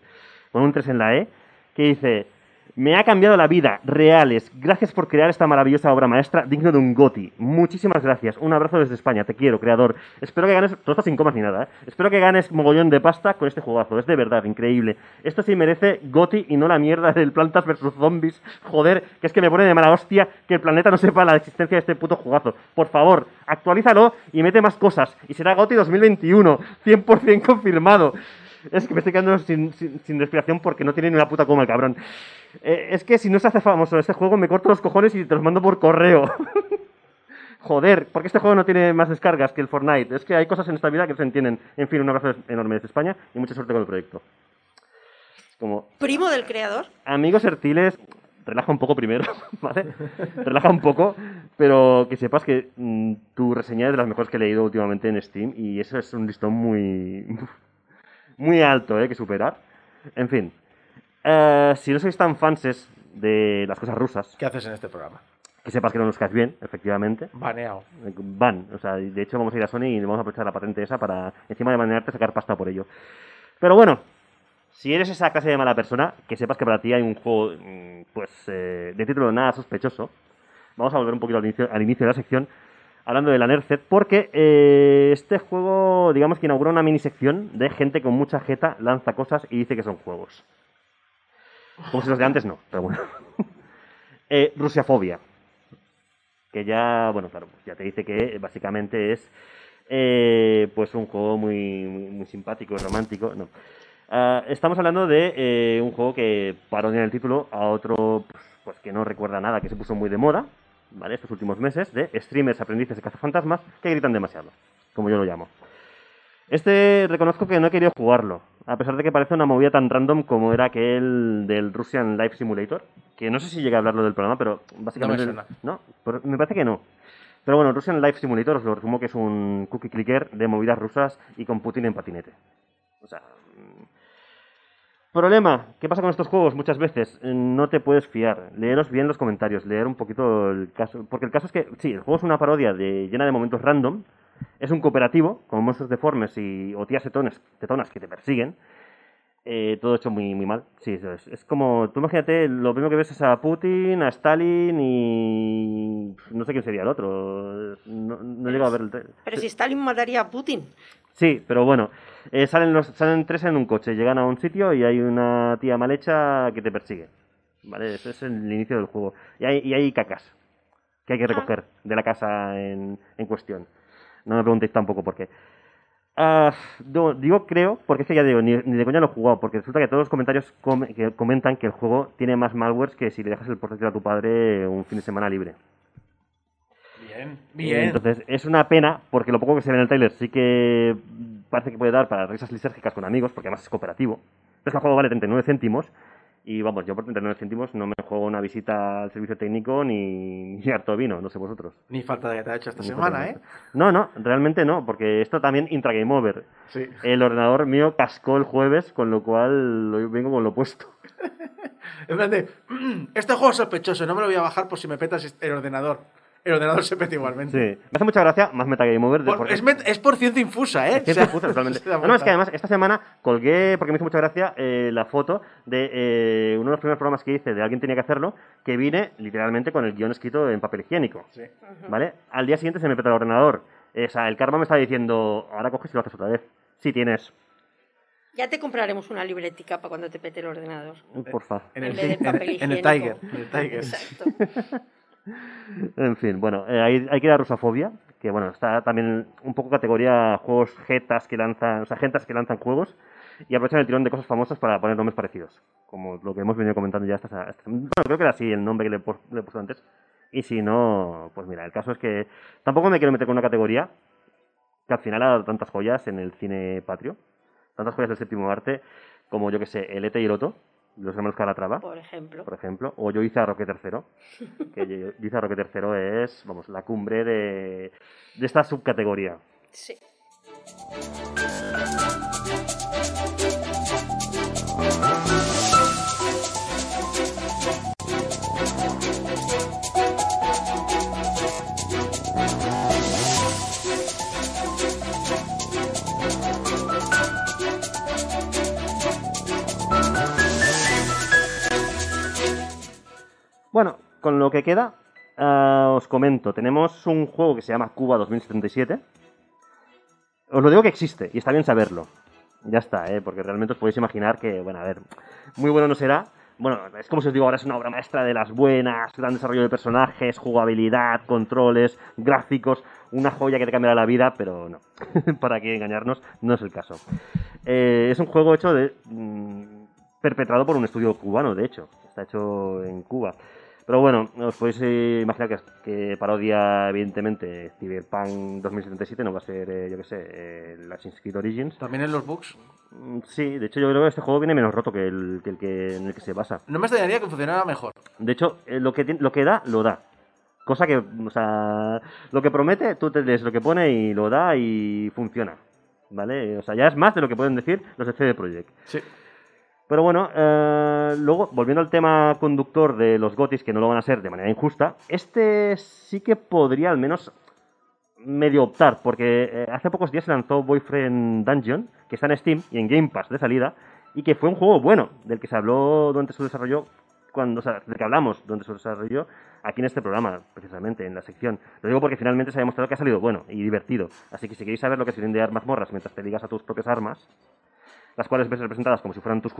con un 3 en la E, que dice... Me ha cambiado la vida, reales. Gracias por crear esta maravillosa obra maestra digno de un Goti. Muchísimas gracias. Un abrazo desde España. Te quiero, creador. Espero que ganes. Todo esto sin comas ni nada, ¿eh? Espero que ganes mogollón de pasta con este jugazo. Es de verdad increíble. Esto sí merece Goti y no la mierda del Plantas vs Zombies. Joder, que es que me pone de mala hostia que el planeta no sepa la existencia de este puto jugazo. Por favor, actualízalo y mete más cosas. Y será Goti 2021. 100% confirmado. Es que me estoy quedando sin, sin- sin respiración porque no tiene ni una puta coma el cabrón. Eh, es que si no se hace famoso este juego, me corto los cojones y te los mando por correo. Joder, porque este juego no tiene más descargas que el Fortnite. Es que hay cosas en esta vida que no se entienden. En fin, un abrazo enorme desde España y mucha suerte con el proyecto. Como, Primo del creador. amigos Ertiles, relaja un poco primero, ¿vale? Relaja un poco, pero que sepas que mm, tu reseña es de las mejores que he leído últimamente en Steam y eso es un listón muy, muy alto, ¿eh? Que superar. En fin, eh, si no sois tan fanses de las cosas rusas, ¿Qué haces en este programa? que sepas que no nos caes bien, efectivamente. Baneado. Van, o sea, de hecho vamos a ir a Sony y vamos a aprovechar la patente esa para, encima de banearte, sacar pasta por ello. Pero bueno, si eres esa clase de mala persona, que sepas que para ti hay un juego, mm, pues, eh, de título nada sospechoso. Vamos a volver un poquito al inicio, al inicio de la sección, hablando de la Nerdset, porque eh, este juego, digamos que inaugura una mini sección de gente con mucha jeta, lanza cosas y dice que son juegos. Como si los de antes no, pero bueno. eh, Rusiafobia que ya, bueno, claro, pues ya te dice que básicamente es eh, pues un juego muy, muy, simpático y romántico. No. Ah, estamos hablando de eh, un juego que parodia el título a otro pues, pues que no recuerda nada, que se puso muy de moda, ¿vale? Estos últimos meses, de streamers aprendices de cazafantasmas que gritan demasiado, como yo lo llamo. Este reconozco que no he querido jugarlo, a pesar de que parece una movida tan random como era aquel del Russian Life Simulator, que no sé si llega a hablarlo del programa, pero básicamente... suena. ¿No? Pero me parece que no. Pero bueno, Russian Life Simulator os lo resumo que es un cookie clicker de movidas rusas y con Putin en patinete. O sea... mm. Problema, ¿qué pasa con estos juegos? Muchas veces no te puedes fiar. Leeros bien los comentarios, leer un poquito el caso. Porque el caso es que, sí, el juego es una parodia de, llena de momentos random. Es un cooperativo, con monstruos deformes y, o tías tetones, tetonas que te persiguen. Eh, todo hecho muy, muy mal. Sí, eso es, es como, tú imagínate, lo primero que ves es a Putin, a Stalin y... no sé quién sería el otro. No, no llego a ver el... Pero si Stalin mataría a Putin. Sí, pero bueno, eh, salen, los, salen tres en un coche, llegan a un sitio y hay una tía mal hecha que te persigue. ¿Vale? Ese es el inicio del juego. Y hay, y hay cacas que hay que recoger de la casa en, en cuestión. No me preguntéis tampoco por qué. Ah, no, digo creo, porque es que ya digo, ni, ni de coña lo he jugado, porque resulta que todos los comentarios com- que comentan que el juego tiene más malwares que si le dejas el portátil a tu padre un fin de semana libre. Bien, Eh, bien. Entonces, es una pena, porque lo poco que se ve en el trailer sí que parece que puede dar para risas lisérgicas con amigos, porque además es cooperativo. Pero es que el juego vale 39 céntimos, y vamos, yo por 39 céntimos no me juego una visita al servicio técnico ni, ni harto vino, no sé vosotros. Ni falta de que te ha hecho esta Ni semana, ¿eh? No, no, realmente no, porque esto también intra Game Over. Sí. El ordenador mío cascó el jueves, con lo cual lo- vengo con lo opuesto. En plan de, "Mm, este juego es sospechoso, no me lo voy a bajar por si me petas el ordenador. El ordenador se peta igualmente. Sí. Me hace mucha gracia, más metagame over. de- Por- porque- es, met- es por ciencia infusa, ¿eh? Ciencia O sea, infusa, totalmente. No, no, es que además esta semana colgué, porque me hizo mucha gracia, eh, la foto de eh, uno de los primeros programas que hice de Alguien tenía que hacerlo, que vine literalmente con el guion escrito en papel higiénico. Sí. ¿Vale? Al día siguiente se me peta el ordenador. O sea, el karma me está diciendo, ahora coges y lo haces otra vez. Sí tienes, Ya te compraremos una libretica para cuando te pete el ordenador. porfa. En En el, vez de en- papel en el higiénico. Tiger. En el Tiger. Exacto. En fin, bueno, eh, hay, hay que ir a Rusafobia, que bueno, está también un poco categoría juegos jetas que lanzan, o sea, gentas que lanzan juegos y aprovechan el tirón de cosas famosas para poner nombres parecidos, como lo que hemos venido comentando ya estas- bueno, creo que era así el nombre que le, pos- le antes. Y si no, pues mira, el caso es que tampoco me quiero meter con una categoría que al final ha dado tantas joyas en el cine patrio, tantas joyas del séptimo arte, como yo que sé, el Ete y el Otto, los hermanos Calatrava Por ejemplo. por ejemplo, o yo hice a Roque III, que yo, hice a Roque III es, vamos, la cumbre de, de esta subcategoría. Sí. Bueno, con lo que queda, ah, os comento, tenemos un juego que se llama Cuba 2077. Os lo digo que existe, y está bien saberlo. Ya está, ¿eh? porque realmente os podéis imaginar que, bueno, a ver, muy bueno no será. Bueno, es como si os digo ahora, es una obra maestra de las buenas, gran desarrollo de personajes, jugabilidad, controles, gráficos, una joya que te cambiará la vida, pero no. Para que engañarnos, no es el caso. Eh, es un juego hecho de. mm, perpetrado por un estudio cubano, de hecho. Está hecho en Cuba. Pero bueno, os podéis eh, imaginar que, que parodia, evidentemente, Cyberpunk 2077, no va a ser, eh, yo que sé, eh, el Assassin's Creed Origins. También en los bugs. Mm, Sí, de hecho yo creo que este juego viene menos roto que el que, el que en el que se basa. No me extrañaría que funcionara mejor. De hecho, eh, lo, que, lo que da, lo da. Cosa que, o sea, lo que promete, tú te lees lo que pone y lo da y funciona. ¿Vale? O sea, ya es más de lo que pueden decir los de CD Projekt. Sí. Pero bueno, eh, luego, volviendo al tema conductor de los gotis, que no lo van a ser de manera injusta, este sí que podría al menos medio optar, porque eh, hace pocos días se lanzó Boyfriend Dungeon, que está en Steam y en Game Pass de salida, y que fue un juego bueno, del que se habló durante su desarrollo, cuando, o sea, que hablamos durante su desarrollo aquí en este programa, precisamente, en la sección. Lo digo porque finalmente se ha demostrado que ha salido bueno y divertido. Así que si queréis saber lo que es incendiar mazmorras mientras te ligas a tus propias armas, las cuales ves representadas como si fueran tus,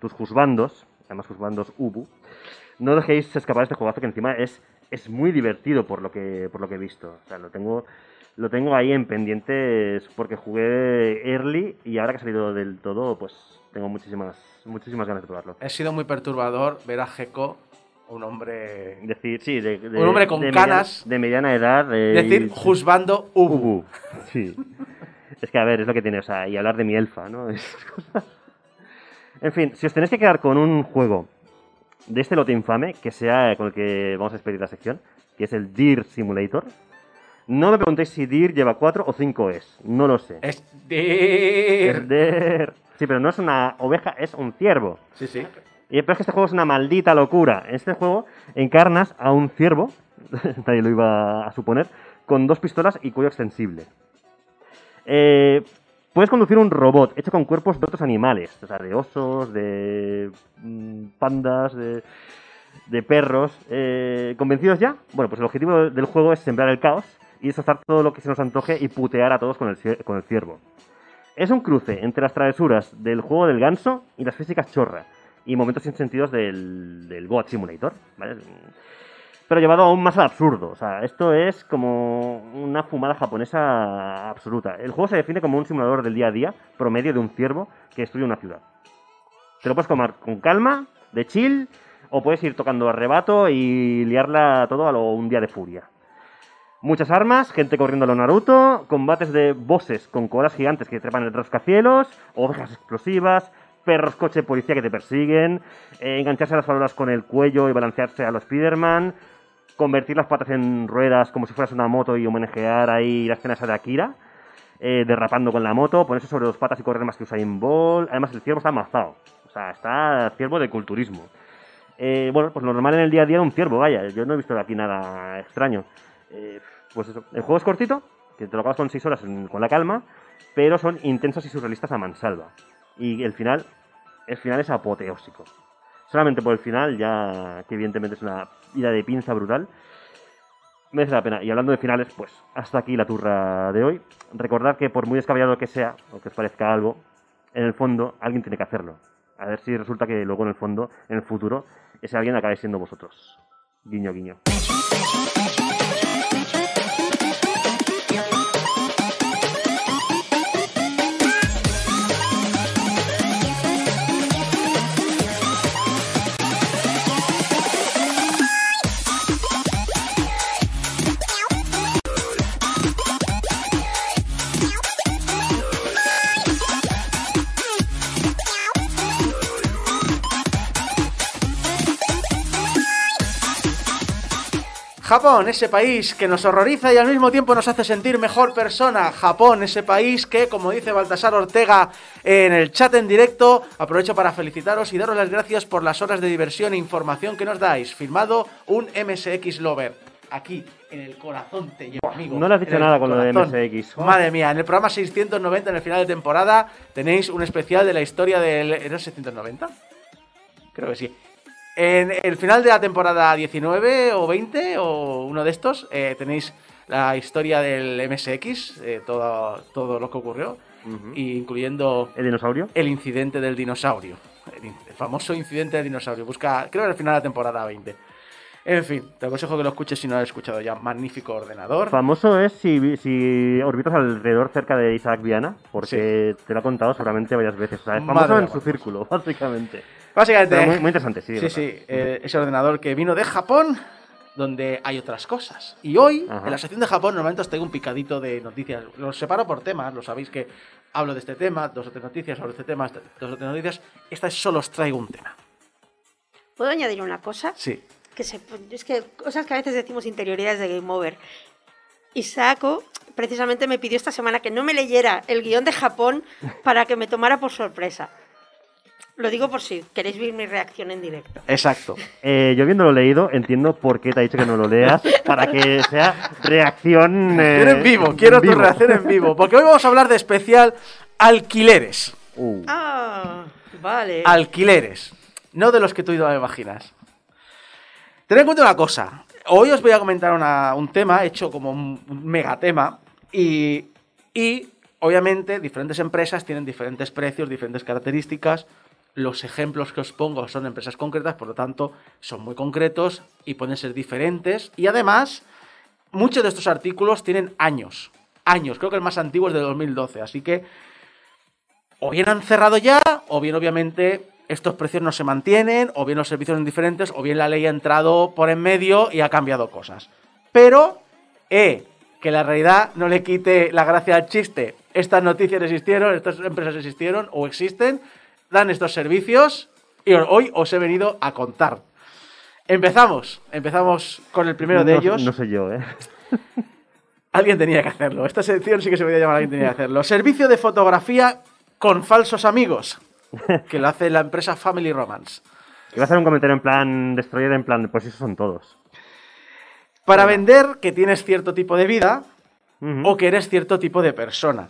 tus juzbandos, además juzbandos Ubu, no dejéis escapar este juegazo que encima es, es muy divertido por lo que por lo que he visto. O sea, lo tengo lo tengo ahí en pendientes porque jugué early y ahora que ha salido del todo, pues tengo muchísimas muchísimas ganas de probarlo. Ha sido muy perturbador ver a Gecko, un hombre. Decir, sí, de, de- Un hombre con de mediana- canas. de mediana edad. de- decir, juzgando Ubu. Ubu. Sí. Es que, a ver, es lo que tiene, o sea, y hablar de mi elfa, ¿no? Esas cosas. En fin, si os tenéis que quedar con un juego de este lote infame, que sea con el que vamos a despedir la sección, que es el Deer Simulator, no me preguntéis si Deer lleva 4 o 5 es, no lo sé. Es de... Es Deer. Sí, pero no es una oveja, es un ciervo. Sí, sí. Y pero es que este juego es una maldita locura. En este juego encarnas a un ciervo, nadie lo iba a suponer, con dos pistolas y cuello extensible. Eh, puedes conducir un robot hecho con cuerpos de otros animales, o sea, de osos, de mm, pandas, de, de perros. Eh, ¿Convencidos ya? Bueno, pues el objetivo del juego es sembrar el caos y destrozar todo lo que se nos antoje y putear a todos con el, con el ciervo. Es un cruce entre las travesuras del juego del ganso y las físicas chorra y momentos sin sentidos del, del Goat Simulator, ¿vale? Pero llevado aún más al absurdo. O sea, esto es como una fumada japonesa absoluta. El juego se define como un simulador del día a día promedio de un ciervo que destruye una ciudad. Te lo puedes tomar con calma, de chill, o puedes ir tocando arrebato y liarla todo a lo un día de furia. Muchas armas, gente corriendo a lo Naruto, combates de bosses con colas gigantes que trepan el rascacielos, ovejas explosivas, perros coche policía que te persiguen, eh, engancharse a las farolas con el cuello y balancearse a los Spiderman, convertir las patas en ruedas como si fueras una moto y homenajear ahí la escena esa de Akira, eh, derrapando con la moto, ponerse sobre dos patas y correr más que Usain Bolt. Además, el ciervo está amazado. O sea, está ciervo de culturismo. Eh, bueno, pues lo normal en el día a día de un ciervo, vaya. Yo no he visto aquí nada extraño. Eh, pues eso. El juego es cortito, que te lo acabas con 6 horas con la calma, pero son intensos y surrealistas a mansalva. Y el final, el final es apoteósico. Solamente por el final, ya que evidentemente es una ida de pinza brutal. merece la pena. Y hablando de finales, pues hasta aquí la turra de hoy. Recordad que por muy descabellado que sea, o que os parezca algo, en el fondo alguien tiene que hacerlo. A ver si resulta que luego en el fondo, en el futuro, ese alguien acabe siendo vosotros. Guiño, guiño. Japón, ese país que nos horroriza y al mismo tiempo nos hace sentir mejor persona. Japón, ese país que, como dice Baltasar Ortega en el chat en directo, aprovecho para felicitaros y daros las gracias por las horas de diversión e información que nos dais. Firmado un MSX Lover. Aquí, en el corazón te llevo, amigo. No le has dicho nada con lo de. MSX. Madre mía, en el programa 690, en el final de temporada, tenéis un especial de la historia del. ¿Era 690? Creo que sí. En el final de la temporada 19 o 20 o uno de estos, eh, tenéis la historia del MSX, eh, todo, todo lo que ocurrió, incluyendo ¿El dinosaurio? el incidente del dinosaurio. El, famoso incidente del dinosaurio. Busca, creo que al final de la temporada 20. En fin, te aconsejo que lo escuches si no lo has escuchado ya. Magnífico ordenador. Famoso es si, si orbitas alrededor cerca de Isaac Viana, porque te lo ha contado seguramente varias veces. O sea, es famoso Madre en su círculo, básicamente. Básicamente, Pero muy, muy interesante, sí. sí, sí, eh, ese ordenador que vino de Japón, donde hay otras cosas. Y hoy, Ajá. en la sección de Japón, normalmente os traigo un picadito de noticias. Los separo por temas, lo sabéis que hablo de este tema, dos o tres noticias, sobre este tema, dos o tres noticias. Esta vez solo os traigo un tema. ¿Puedo añadir una cosa? Sí. que se, es que cosas que a veces decimos interioridades de Game Over. Isako precisamente me pidió esta semana que no me leyera el guion de Japón para que me tomara por sorpresa. Lo digo por si queréis ver mi reacción en directo. Exacto. Eh, yo viéndolo leído, entiendo por qué te ha dicho que no lo leas, para que sea reacción... eh, Quiero en vivo, quiero tu vivo. reacción en vivo. Porque hoy vamos a hablar de especial alquileres. Uh, Ah, vale. Alquileres. No de los que tú me imaginas. Tened en cuenta una cosa. Hoy os voy a comentar una- un tema hecho como un, un megatema. Y, y, obviamente, diferentes empresas tienen diferentes precios, diferentes características. Los ejemplos que os pongo son empresas concretas, por lo tanto, son muy concretos y pueden ser diferentes. Y además, muchos de estos artículos tienen años. Años. Creo que el más antiguo es de 2012. Así que o bien han cerrado ya, o bien obviamente estos precios no se mantienen, o bien los servicios son diferentes, o bien la ley ha entrado por en medio y ha cambiado cosas. Pero, eh, que la realidad no le quite la gracia al chiste. Estas noticias existieron, estas empresas existieron o existen, dan estos servicios y hoy os he venido a contar. Empezamos, empezamos con el primero de ellos. No sé yo, ¿eh? Alguien tenía que hacerlo. Esta sección sí que se podía llamar Alguien tenía que hacerlo. Servicio de fotografía con falsos amigos. Que lo hace la empresa Family Romance. Iba a hacer un comentario en plan destroyer, en plan, pues esos son todos. Para vender que tienes cierto tipo de vida o que eres cierto tipo de persona.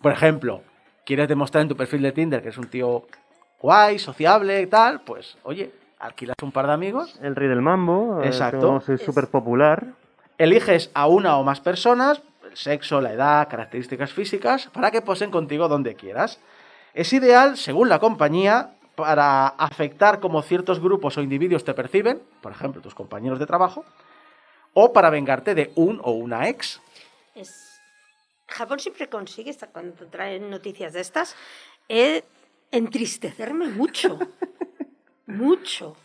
Por ejemplo, quieres demostrar en tu perfil de Tinder que eres un tío guay, sociable y tal, pues oye, alquilas un par de amigos, El rey del mambo. eh, Exacto. soy súper popular. eliges a una o más personas, el sexo, la edad, características físicas, para que posen contigo donde quieras. Es ideal, según la compañía, para afectar como ciertos grupos o individuos te perciben, por ejemplo, tus compañeros de trabajo, o para vengarte de un o una ex. Es- Japón siempre consigue, esta- cuando traen noticias de estas, eh, entristecerme mucho. mucho.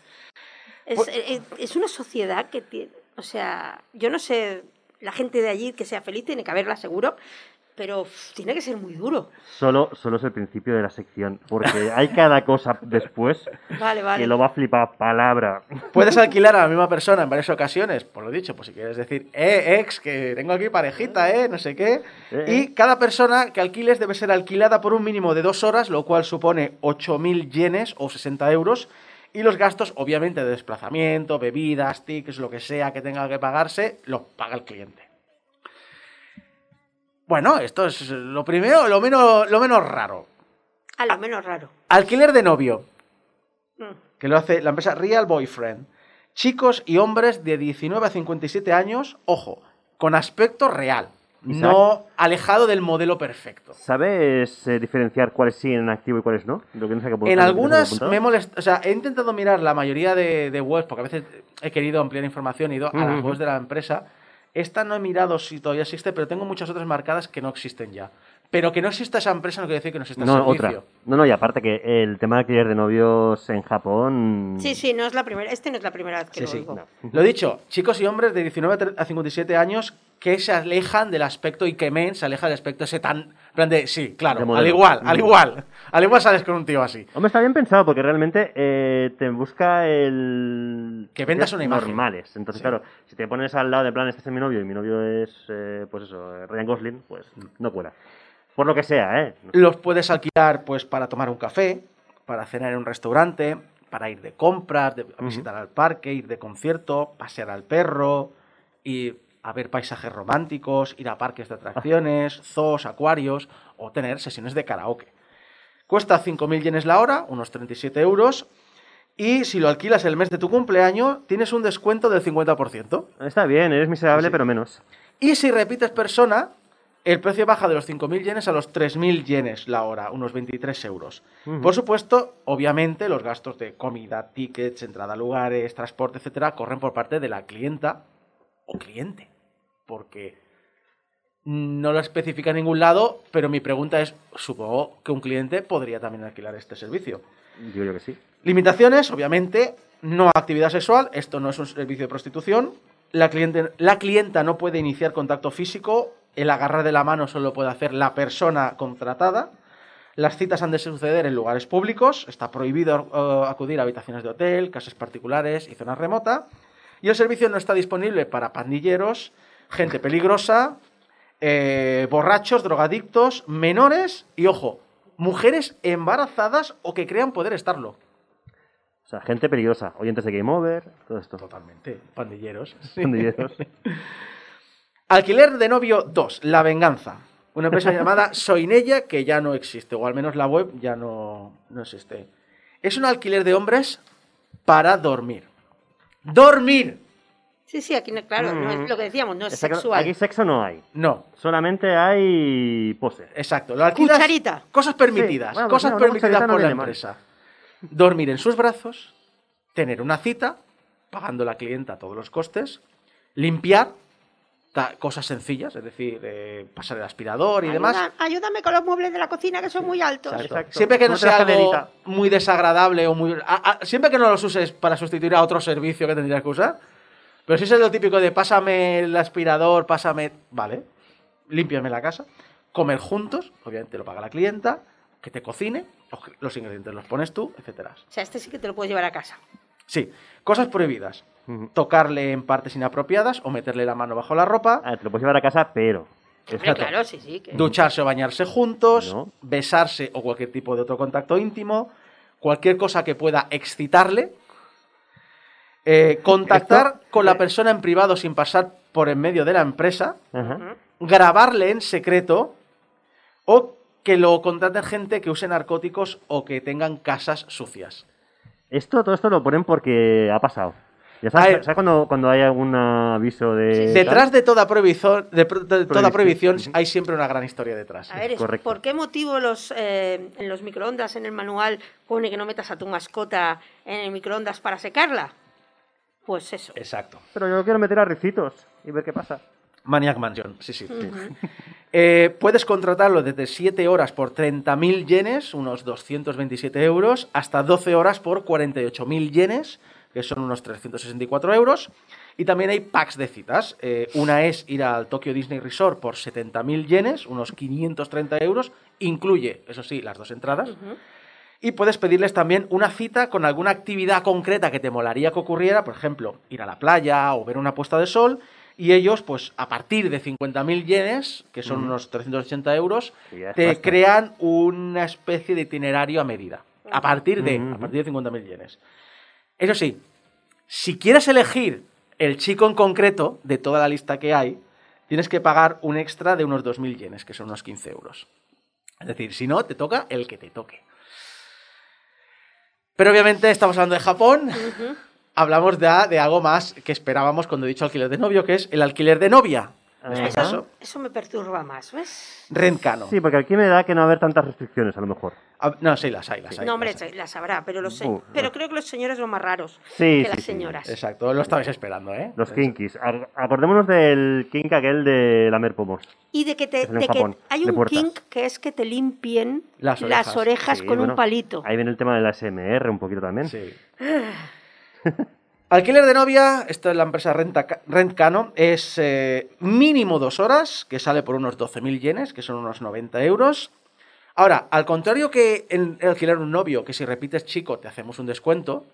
Es, Pues- eh, es una sociedad que tiene. O sea, yo no sé, la gente de allí que sea feliz tiene que haberla seguro, pero uf, tiene que ser muy duro. Solo, solo es el principio de la sección, porque hay cada cosa después Vale, vale. que lo va a flipar palabra. Puedes alquilar a la misma persona en varias ocasiones, por lo dicho, pues si quieres decir, eh, ex, que tengo aquí parejita, eh, no sé qué. Eh, Y cada persona que alquiles debe ser alquilada por un mínimo de dos horas, lo cual supone 8.000 yenes o 60 euros. Y los gastos, obviamente, de desplazamiento, bebidas, tickets, lo que sea que tenga que pagarse, los paga el cliente. Bueno, esto es lo primero, lo menos, lo menos raro. A lo menos raro. Alquiler de novio Mm. que lo hace la empresa Real Boyfriend. chicos y hombres de 19 a 57 años, ojo, con aspecto real, Isaac. no alejado del modelo perfecto. ¿Sabes eh, diferenciar cuáles siguen en activo y cuáles no? Lo que no sé qué apuntar, En algunas me molesta, o sea, he intentado mirar la mayoría de, de webs, porque a veces he querido ampliar información y ido a las webs de la empresa. Esta no he mirado si todavía existe, pero tengo muchas otras marcadas que no existen ya. Pero que no exista esa empresa no quiere decir que no exista No, servicio. otra. No, no, y aparte que el tema de alquiler de novios en Japón... Sí, sí, no es la primera, este no es la primera vez que Sí, lo sí. no. Lo dicho, chicos y hombres de 19 a 57 años que se alejan del aspecto Ikemen, se aleja del aspecto ese tan... plan de, sí, claro, De al igual, al Mm. igual. Al igual sales con un tío así. Hombre, está bien pensado porque realmente eh, te busca el... Que vendas una imagen. Normales. Entonces, Sí. claro, si te pones al lado de plan, este es mi novio y mi novio es, eh, pues eso, Ryan Gosling, pues no cuela. Por lo que sea, ¿eh? Los puedes alquilar pues para tomar un café, para cenar en un restaurante, para ir de compras, de a visitar al parque, ir de concierto, pasear al perro, ir a ver paisajes románticos, ir a parques de atracciones, zoos, acuarios o tener sesiones de karaoke. Cuesta 5.000 yenes la hora, unos 37 euros, y si lo alquilas el mes de tu cumpleaños, tienes un descuento del 50%. Está bien, eres miserable, Sí. pero menos. Y si repites persona, el precio baja de los 5.000 yenes a los 3.000 yenes la hora, unos 23 euros. Por supuesto, obviamente, los gastos de comida, tickets, entrada a lugares, transporte, etcétera, corren por parte de la clienta o cliente. Porque no lo especifica en ningún lado, pero mi pregunta es, supongo que un cliente podría también alquilar este servicio. Digo yo que sí. Limitaciones, obviamente, no actividad sexual, esto no es un servicio de prostitución. La, cliente, la clienta no puede iniciar contacto físico, el agarrar de la mano solo puede hacer la persona contratada. Las citas han de suceder en lugares públicos, está prohibido eh, acudir a habitaciones de hotel, casas particulares y zonas remotas. Y el servicio no está disponible para pandilleros, gente peligrosa, eh, borrachos, drogadictos, menores y, ojo, mujeres embarazadas o que crean poder estarlo. O sea, gente peligrosa, oyentes de Game Over, todo esto. Totalmente, pandilleros. Pandilleros. Alquiler de novio 2, La Venganza. Una empresa llamada Soinella que ya no existe, o al menos la web ya no, no existe. Es un alquiler de hombres para dormir. ¡Dormir! Sí, sí, aquí, no- claro, no Mm. es lo que decíamos, no es sexual. Aquí sexo no hay. No, Solamente hay pose. exacto. Lo alquilas- Cucharita. Cosas permitidas. Sí, bueno, cosas no, una permitidas cucharita no por la viene mal. empresa. Dormir en sus brazos, tener una cita, pagando la clienta todos los costes, limpiar, cosas sencillas, es decir, eh, pasar el aspirador y demás. Ayúdame con los muebles de la cocina que son muy altos. Exacto. Exacto. Siempre que no sea algo muy desagradable o muy... a- a- siempre que no los uses para sustituir a otro servicio que tendrías que usar. Pero si es lo típico de pásame el aspirador, pásame... Vale, límpiame la casa. Comer juntos, obviamente lo paga la clienta. Que te cocine, los- los ingredientes los pones tú, etcétera. O sea, este sí que te lo puedes llevar a casa. Sí, cosas prohibidas. Tocarle en partes inapropiadas o meterle la mano bajo la ropa. Ah, te lo puedes llevar a casa, pero. Hombre, Exacto. claro, sí, sí. que- Ducharse o bañarse juntos, No. besarse o cualquier tipo de otro contacto íntimo, cualquier cosa que pueda excitarle, eh, contactar Esto- con la persona en privado sin pasar por en medio de la empresa, Ajá. grabarle en secreto o que lo contraten gente que use narcóticos o que tengan casas sucias. Esto, todo esto lo ponen porque ha pasado. Ya sabes, ver. ¿sabes cuando, cuando hay algún aviso de. Detrás de toda prohibición, de, pro- de toda Prohibición. hay siempre una gran historia detrás. A ver, es- Correcto. ¿por qué motivo los, eh, en los microondas, en el manual, pone que no metas a tu mascota en el microondas para secarla? Pues eso. Exacto. Pero yo quiero meter a ricitos y ver qué pasa. Maniac Mansion, sí, sí. Eh, puedes contratarlo desde 7 horas por 30.000 yenes, unos 227 euros, hasta 12 horas por 48.000 yenes, que son unos 364 euros. Y también hay packs de citas. Eh, una es ir al Tokyo Disney Resort por 70.000 yenes, unos 530 euros. Incluye, eso sí, las dos entradas. Y puedes pedirles también una cita con alguna actividad concreta que te molaría que ocurriera, por ejemplo, ir a la playa o ver una puesta de sol. Y ellos, pues a partir de 50.000 yenes, que son unos 380 euros, Sí, te crean una especie de itinerario a medida. A partir de, Ujú. a partir de 50.000 yenes. Eso sí, si quieres elegir el chico en concreto de toda la lista que hay, tienes que pagar un extra de unos 2.000 yenes, que son unos 15 euros. Es decir, si no, te toca el que te toque. Pero obviamente estamos hablando de Japón hablamos de, de algo más que esperábamos cuando he dicho alquiler de novio, que es el alquiler de novia. Ajá. caso, Eso me perturba más, ¿ves? Rencano. Sí, porque aquí me da que no va a haber tantas restricciones, a lo mejor. Ah, No, sí, las hay, las hay. No, hombre, las hay. las habrá, pero, los Uh, pero uh. creo que los señores son más raros Sí, que sí, las sí. señoras. Exacto, lo estabais esperando, ¿eh? Los kinkis. Ac- Acordémonos del kink aquel de lamer pomos. Y de que, te, Es de que hay un kink que es que te limpien Las las orejas. orejas, Sí, con bueno, un palito. Ahí viene el tema de la SMR un poquito también. Sí. Alquiler de novia, esto es la empresa Renta, Rentcano, es eh, mínimo dos horas, que sale por unos 12.000 yenes, que son unos 90 euros. Ahora, al contrario que en el alquiler un novio, que si repites chico te hacemos un descuento,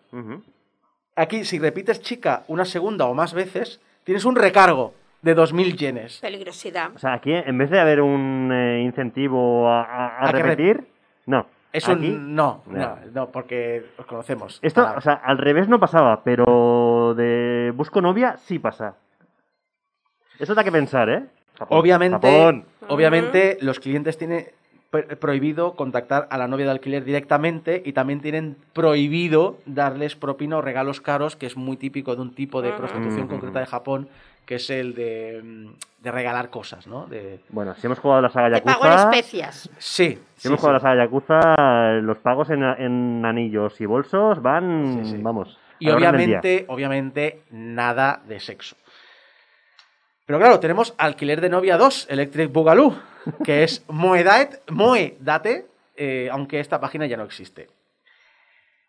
aquí si repites chica una segunda o más veces, tienes un recargo de 2.000 yenes. Peligrosidad. O sea, aquí en vez de haber un eh, incentivo a, a- a A que re- repetir, no. Es Aquí- un... No, no, No. no, porque os conocemos. Esto, Ah, o sea, al revés no pasaba, pero de busco novia sí pasa. Eso da que pensar, ¿eh? Japón, Obviamente, Japón. obviamente los clientes tienen pr- prohibido contactar a la novia de alquiler directamente y también tienen prohibido darles propina o regalos caros, que es muy típico de un tipo de prostitución concreta de Japón, que es el de, mm, de regalar cosas, ¿no? De... Bueno, si hemos jugado a la saga Te pago en Yakuza... especias. Sí, Si sí, hemos sí. jugado a la saga Yakuza, los pagos en, en anillos y bolsos van, Sí, sí. vamos... Y obviamente, obviamente, nada de sexo. Pero claro, tenemos Alquiler de Novia 2, Electric Boogaloo, que es Moedate, Moedate eh, aunque esta página ya no existe.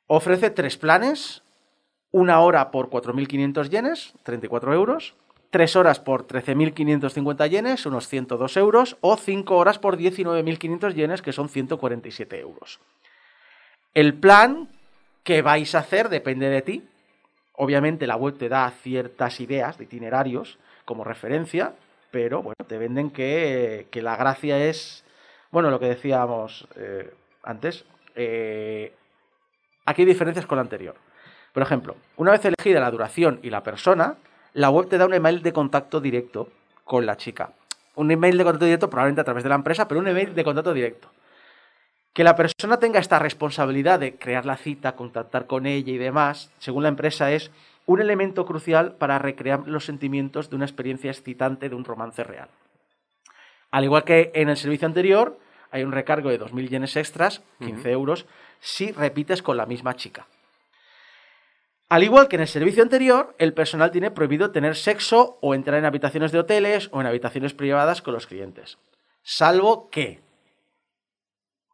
Ofrece tres planes, una hora por 4.500 yenes, 34 euros, tres horas por 13.550 yenes, unos 102 euros, o cinco horas por 19.500 yenes, que son 147 euros. El plan que vais a hacer depende de ti. Obviamente la web te da ciertas ideas de itinerarios como referencia, pero bueno, te venden que, que la gracia es, bueno, lo que decíamos eh, antes, eh, aquí hay diferencias con la anterior. Por ejemplo, una vez elegida la duración y la persona, la web te da un email de contacto directo con la chica. Un email de contacto directo probablemente a través de la empresa, pero un email de contacto directo. Que la persona tenga esta responsabilidad de crear la cita, contactar con ella y demás, según la empresa, es un elemento crucial para recrear los sentimientos de una experiencia excitante de un romance real. Al igual que en el servicio anterior, hay un recargo de 2.000 yenes extras, 15 euros, si repites con la misma chica. Al igual que en el servicio anterior, el personal tiene prohibido tener sexo o entrar en habitaciones de hoteles o en habitaciones privadas con los clientes. Salvo que.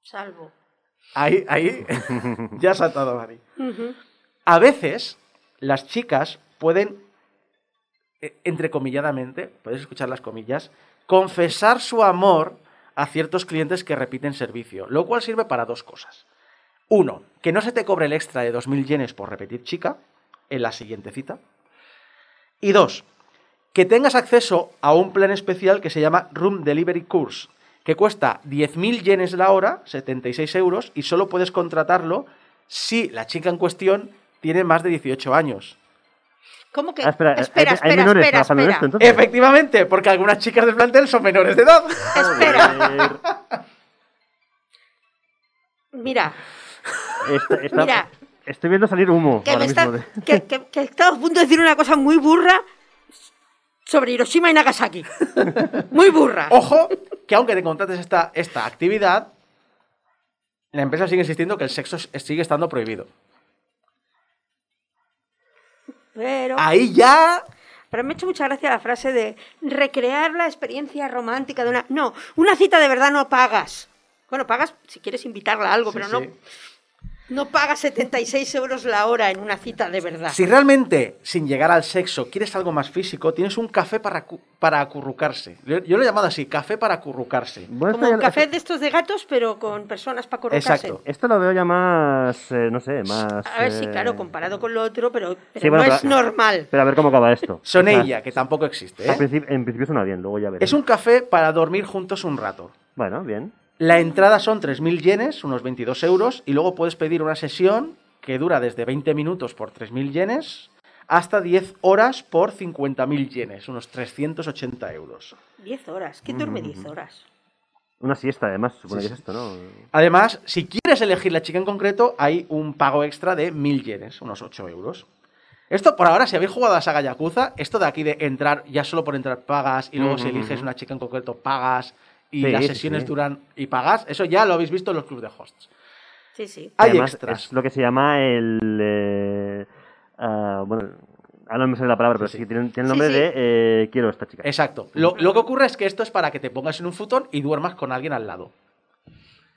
Salvo. Ahí, ahí. ya ha saltado Mari. A veces, las chicas pueden, eh, entrecomilladamente, podéis escuchar las comillas, confesar su amor a ciertos clientes que repiten servicio, lo cual sirve para dos cosas. Uno, que no se te cobre el extra de 2.000 yenes por repetir chica en la siguiente cita. Y dos, que tengas acceso a un plan especial que se llama Room Delivery Course, que cuesta 10.000 yenes la hora, 76 euros, y solo puedes contratarlo si la chica en cuestión tiene más de 18 años. ¿Cómo que? Ah, espera, ¿hay- espera, hay, espera, menores espera, espera. esto, entonces? Efectivamente, porque algunas chicas del plantel son menores de edad. Espera, mira, Esta- esta- Mira. Estoy viendo salir humo que ahora está, mismo. de- que, que, que estaba a punto de decir una cosa muy burra sobre Hiroshima y Nagasaki. Muy burra. Ojo, que aunque te contrates esta, esta actividad, la empresa sigue insistiendo que el sexo sigue estando prohibido. Pero, Ahí ya pero me ha hecho mucha gracia la frase de recrear la experiencia romántica de una... No, una cita de verdad no pagas. Bueno, pagas si quieres invitarla a algo, Sí, pero sí. No, pagas 76 euros la hora en una cita de verdad. Si realmente, sin llegar al sexo, quieres algo más físico, tienes un café para, cu- para acurrucarse. Yo, yo lo he llamado así, café para acurrucarse. Bueno, Como un ya- café de estos de gatos, pero con personas para corrocarse. Exacto. Esto lo veo ya más, eh, no sé, más... A ver, sí, eh, claro, comparado con lo otro, pero, pero Sí, bueno, no es normal. Pero a ver cómo acaba esto. Sonella, que tampoco existe. ¿eh? en principio suena bien, luego ya veremos. Es un café para dormir juntos un rato. Bueno, bien. La entrada son 3.000 yenes, unos 22 euros, y luego puedes pedir una sesión que dura desde 20 minutos por 3.000 yenes hasta 10 horas por 50.000 yenes, unos 380 euros. 10 horas. ¿Quién duerme 10 horas? Una siesta, además, supone Sí, que es esto, ¿no? Además, si quieres elegir la chica en concreto, hay un pago extra de 1.000 yenes, unos 8 euros. Esto por ahora, si habéis jugado a la saga Yakuza, esto de aquí de entrar, ya solo por entrar pagas y luego si Ujú, eliges ujú. una chica en concreto pagas y Sí, las sesiones sí. duran y pagas, eso ya lo habéis visto en los clubs de hosts. Sí, sí. Hay Además, extras. Es lo que se llama el. eh, ah, bueno, ahora no me sale la palabra, pero Sí, tiene, tiene el nombre sí. de eh, Quiero a esta chica. Exacto. Lo, lo que ocurre es que esto es para que te pongas en un futón y duermas con alguien al lado.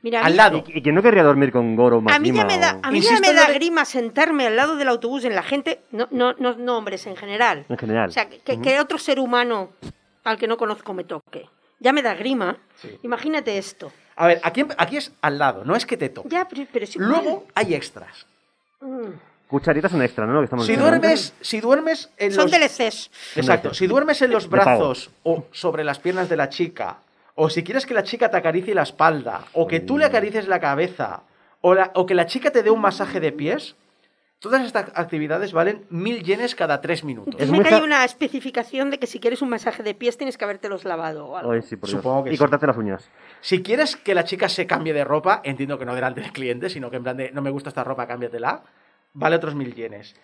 Mira, Al lado. ¿Y, y quién no querría dormir con Goro A mí ya me da, a mí ya me da grima sentarme al lado del autobús en la gente, no, no, no, no hombres en general. En general. O sea, que, que otro ser humano al que no conozco me toque. Ya me da grima. Sí. Imagínate esto. A ver, aquí, aquí es al lado, no es que te toque. Ya, pero, pero. Luego hay extras. Mm. Cucharitas son extra, ¿no? Lo que estamos Si diciendo. duermes, si duermes en Son los... DLCs. Exacto. Si duermes en los brazos o sobre las piernas de la chica, o si quieres que la chica te acaricie la espalda, o que tú le acaricies la cabeza, o, la- o que la chica te dé un masaje de pies, todas estas actividades valen mil yenes cada tres minutos. Es muy cae ca- una especificación de que si quieres un masaje de pies tienes que habértelos lavado o algo. Ay, sí, por. Supongo que y sí. cortarte las uñas. Si quieres que la chica se cambie de ropa, entiendo que no delante del cliente, sino que en plan de no me gusta esta ropa, cámbiatela, vale otros mil yenes.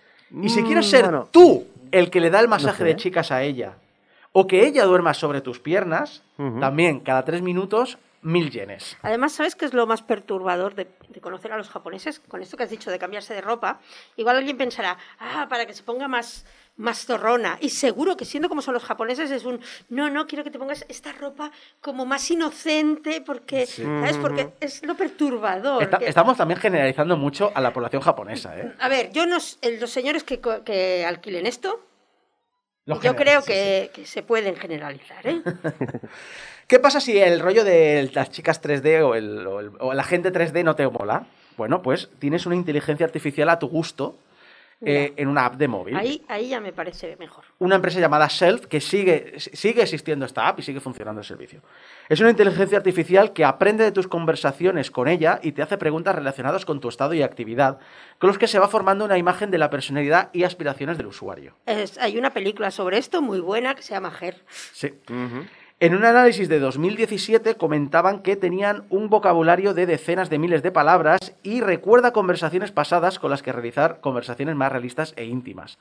Y si Mm, quieres ser bueno. tú el que le da el masaje sé. de chicas a ella, o que ella duerma sobre tus piernas, también cada tres minutos, mil yenes. Además, ¿sabes qué es lo más perturbador de, de conocer a los japoneses? Con esto que has dicho de cambiarse de ropa, igual alguien pensará, ah, para que se ponga más, más zorrona. Y seguro que siendo como son los japoneses es un, no, no, quiero que te pongas esta ropa como más inocente porque, ¿sabes? Porque es lo perturbador. Esta- que- estamos también generalizando mucho a la población japonesa, ¿eh? A ver, yo no, eh, los señores que, que alquilen esto, Lo yo creo sí, que, que se pueden generalizar, ¿eh? ¿Qué pasa si el rollo de las chicas 3D o, el, o, el- o la gente 3D no te mola? Bueno, pues tienes una inteligencia artificial a tu gusto eh, en una app de móvil. Ahí, ahí ya me parece mejor. Una empresa llamada Self que sigue, sigue existiendo esta app y sigue funcionando el servicio. Es una inteligencia artificial que aprende de tus conversaciones con ella y te hace preguntas relacionadas con tu estado y actividad, con los que se va formando una imagen de la personalidad y aspiraciones del usuario. Es- hay una película sobre esto muy buena que se llama Her. Sí. En un análisis de 2017 comentaban que tenían un vocabulario de decenas de miles de palabras y recuerda conversaciones pasadas con las que realizar conversaciones más realistas e íntimas.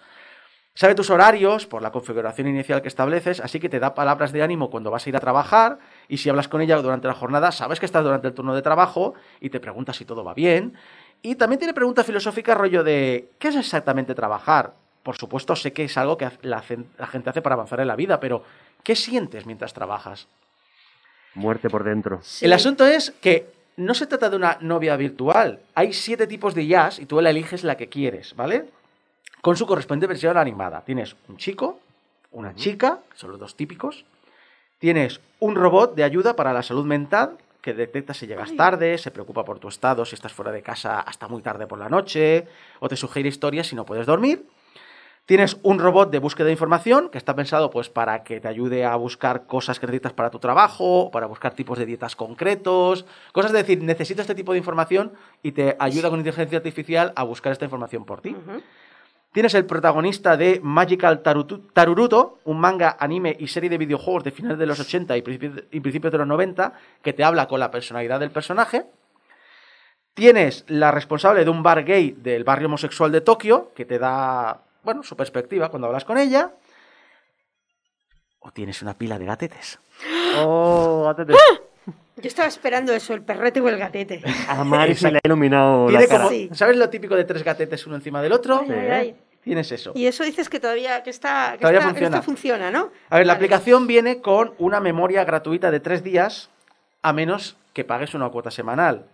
Sabe tus horarios por la configuración inicial que estableces, así que te da palabras de ánimo cuando vas a ir a trabajar y si hablas con ella durante la jornada, sabes que estás durante el turno de trabajo y te pregunta si todo va bien. Y también tiene preguntas filosóficas rollo de ¿qué es exactamente trabajar? Por supuesto, sé que es algo que la gente hace para avanzar en la vida, pero ¿qué sientes mientras trabajas? Muerte por dentro. Sí. El asunto es que no se trata de una novia virtual. Hay siete tipos de jazz y tú la eliges la que quieres, ¿vale? Con su correspondiente versión animada. Tienes un chico, una chica, son los dos típicos. Tienes un robot de ayuda para la salud mental que detecta si llegas tarde, se preocupa por tu estado, si estás fuera de casa hasta muy tarde por la noche, o te sugiere historias si no puedes dormir. Tienes un robot de búsqueda de información que está pensado pues para que te ayude a buscar cosas que necesitas para tu trabajo, para buscar tipos de dietas concretos, cosas de decir, necesito este tipo de información y te ayuda con inteligencia artificial a buscar esta información por ti. Tienes el protagonista de Magical Taruruto, un manga, anime y serie de videojuegos de finales de los 80 y principios y principios de los 90, que te habla con la personalidad del personaje. Tienes la responsable de un bar gay del barrio homosexual de Tokio, que te da, bueno, su perspectiva cuando hablas con ella. O tienes una pila de gatetes. Oh, atete. Yo estaba esperando eso, el perrete o el gatete. A Mari se le ha iluminado la cara. Sí. ¿Sabes lo típico de tres gatetes uno encima del otro? Ay, ay, ay. Tienes eso. Y eso dices que todavía que está, que Todavía está- funciona. esto funciona, ¿no? A ver, la Vale. aplicación viene con una memoria gratuita de tres días, a menos que pagues una cuota semanal.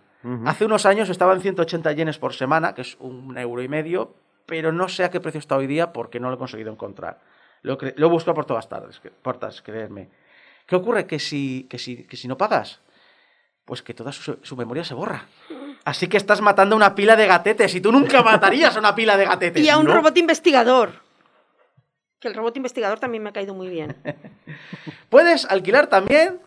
Hace unos años estaba en 180 yenes por semana, que es un euro y medio, pero no sé a qué precio está hoy día porque no lo he conseguido encontrar. Lo, lo busco por todas tardes, portas, creedme. ¿Qué ocurre? Que si, que si, que si no pagas, pues que toda su, su memoria se borra. Así que estás matando a una pila de gatetes y tú nunca matarías a una pila de gatetes. Y a un ¿no? robot investigador. Que el robot investigador también me ha caído muy bien. Puedes alquilar también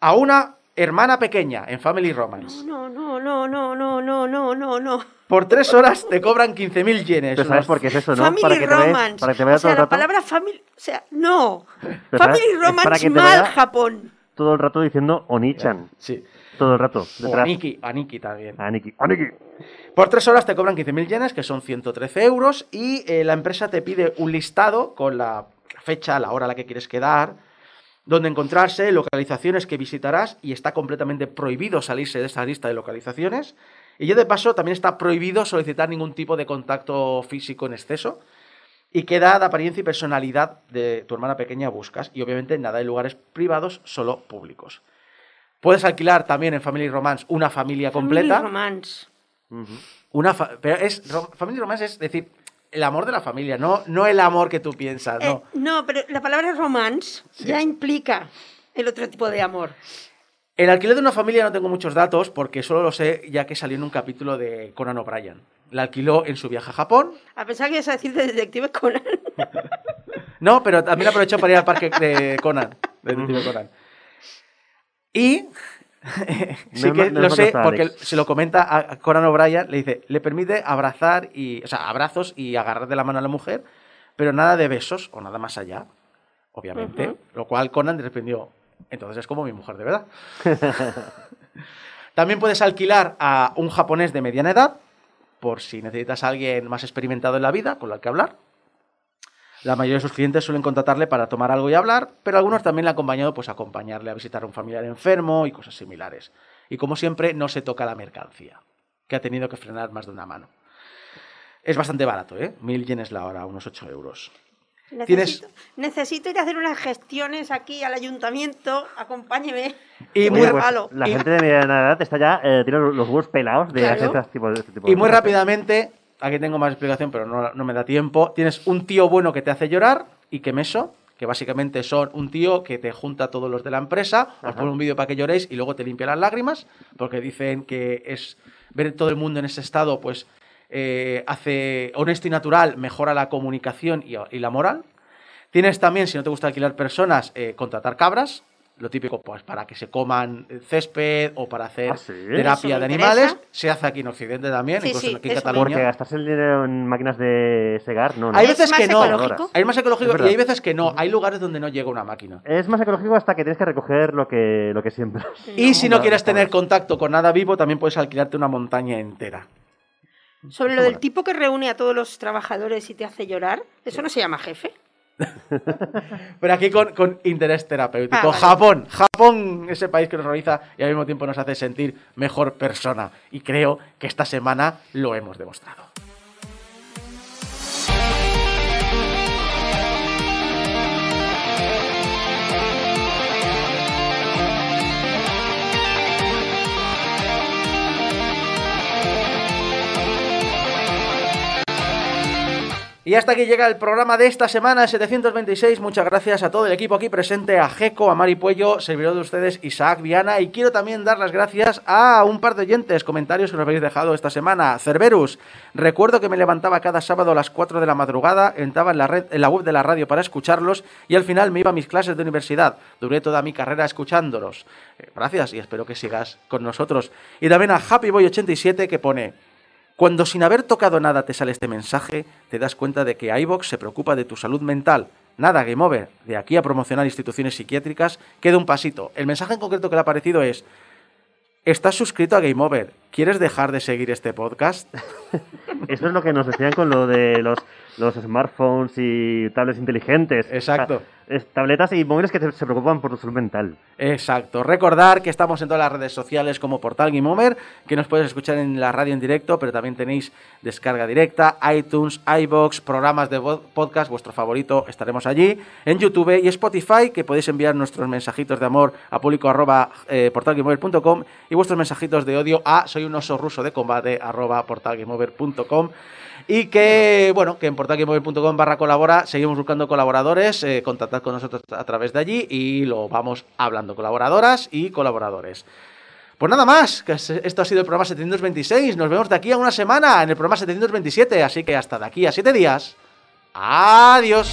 a una hermana pequeña en Family Romance. No, no, no, no, no, no, no, no, no. Por tres horas te cobran 15.000 yenes. Pero ¿sabes por qué es eso, no? Family para que te vayas- romance. para que te vaya o sea, todo el la rato, palabra family, o sea, no. Pero ¿sabes? family para romance que te mal Japón. todo el rato diciendo Onichan. Sí. todo el rato. O Detrás. Aniki, Aniki también. Aniki. Aniki. Por tres horas te cobran 15.000 yenes, que son 113 euros, y eh, la empresa te pide un listado con la fecha, la hora a la que quieres quedar, donde encontrarse, localizaciones que visitarás, y está completamente prohibido salirse de esa lista de localizaciones. Y ya de paso, también está prohibido solicitar ningún tipo de contacto físico en exceso. Y queda de apariencia y personalidad de tu hermana pequeña buscas. Y obviamente nada de lugares privados, solo públicos. Puedes alquilar también en Family Romance una familia completa. Family Romance. Una fa- pero es family romance es decir, el amor de la familia, no, no el amor que tú piensas, Eh, no. no, pero la palabra romance ya implica el otro tipo de amor. El alquiler de una familia no tengo muchos datos porque solo lo sé ya que salió en un capítulo de Conan O'Brien. La alquiló en su viaje a Japón. A pesar que ibas a decir de Detective Conan. No, pero también aprovechó para ir al parque de Conan, de Detective Conan. Y sí No que no lo sé porque Alex. se lo comenta a Conan O'Brien, le dice, le permite abrazar y, o sea, abrazos y agarrar de la mano a la mujer, pero nada de besos o nada más allá, obviamente. Lo cual Conan respondió, entonces es como mi mujer de verdad. También puedes alquilar a un japonés de mediana edad, por si necesitas a alguien más experimentado en la vida con el que hablar. La mayoría de sus clientes suelen contratarle para tomar algo y hablar, pero algunos también le han acompañado pues, a acompañarle a visitar a un familiar enfermo y cosas similares. Y como siempre, no se toca la mercancía, que ha tenido que frenar más de una mano. Es bastante barato, ¿eh? Mil yenes la hora, unos 8 euros. Necesito, necesito ir a hacer unas gestiones aquí al ayuntamiento. Acompáñeme. Y muy Oye, pues, la y- gente de mediana edad está ya, eh, tiene los huevos pelados de Claro. hacer este tipo de, este tipo Y de muy cosas. rápidamente, aquí tengo más explicación, pero no, no me da tiempo. Tienes un tío bueno que te hace llorar y que meso, que básicamente son un tío que te junta a todos los de la empresa, os pone un vídeo para que lloréis y luego te limpia las lágrimas, porque dicen que es ver todo el mundo en ese estado, pues eh, hace honesto y natural, mejora la comunicación y, y la moral. Tienes también, si no te gusta alquilar personas, eh, contratar cabras, lo típico, pues para que se coman césped o para hacer Ah, ¿sí? terapia de animales. interesa. Se hace aquí en Occidente también, Sí, incluso sí, aquí en. Cataluña. Porque gastarse el dinero en máquinas de segar, no, no. Hay ¿Es veces más que no. ecológico? Hay más ecológico y hay veces que no. Hay lugares donde no llega una máquina. Es más ecológico hasta que tienes que recoger lo que, lo que siembras. Y si no no, quieres no, tener no. contacto con nada vivo, también puedes alquilarte una montaña entera. Sobre lo del tipo que reúne a todos los trabajadores y te hace llorar, eso no se llama jefe. Pero aquí con, con interés terapéutico. Ah, vale. Japón, Japón, ese país que nos realiza y al mismo tiempo nos hace sentir mejor persona. Y creo que esta semana lo hemos demostrado. Y hasta aquí llega el programa de esta semana, el 726. Muchas gracias a todo el equipo aquí presente, a Jeco, a Mari Puello, servidor de ustedes, Isaac Viana. Y quiero también dar las gracias a un par de oyentes, comentarios que nos habéis dejado esta semana. Cerberus, recuerdo que me levantaba cada sábado a las 4 de la madrugada, entraba en la, red, en la web de la radio para escucharlos y al final me iba a mis clases de universidad. Duré toda mi carrera escuchándolos. Eh, gracias y espero que sigas con nosotros. Y también a HappyBoy87 que pone... Cuando sin haber tocado nada te sale este mensaje, te das cuenta de que iVox se preocupa de tu salud mental. Nada, Game Over. De aquí a promocionar instituciones psiquiátricas queda un pasito. El mensaje en concreto que le ha aparecido es: ¿Estás suscrito a Game Over? ¿Quieres dejar de seguir este podcast? Eso es lo que nos decían con lo de los, los smartphones y tablets inteligentes. Exacto. Tabletas y móviles que se preocupan por tu salud mental. Exacto. Recordar que estamos en todas las redes sociales como Portal que nos puedes escuchar en la radio en directo, pero también tenéis descarga directa, iTunes, iBox, programas de podcast, vuestro favorito, estaremos allí, en YouTube y Spotify, que podéis enviar nuestros mensajitos de amor a público arroba eh, portalgameover.com y vuestros mensajitos de odio a soy un oso ruso de combate arroba portalgameover.com. Y que, bueno, que en portalgameover.com barra colabora seguimos buscando colaboradores, eh, contactad con nosotros a través de allí y lo vamos hablando, colaboradoras y colaboradores. Pues nada más, esto ha sido el programa 726, nos vemos de aquí a una semana en el programa 727, así que hasta de aquí a siete días. Adiós.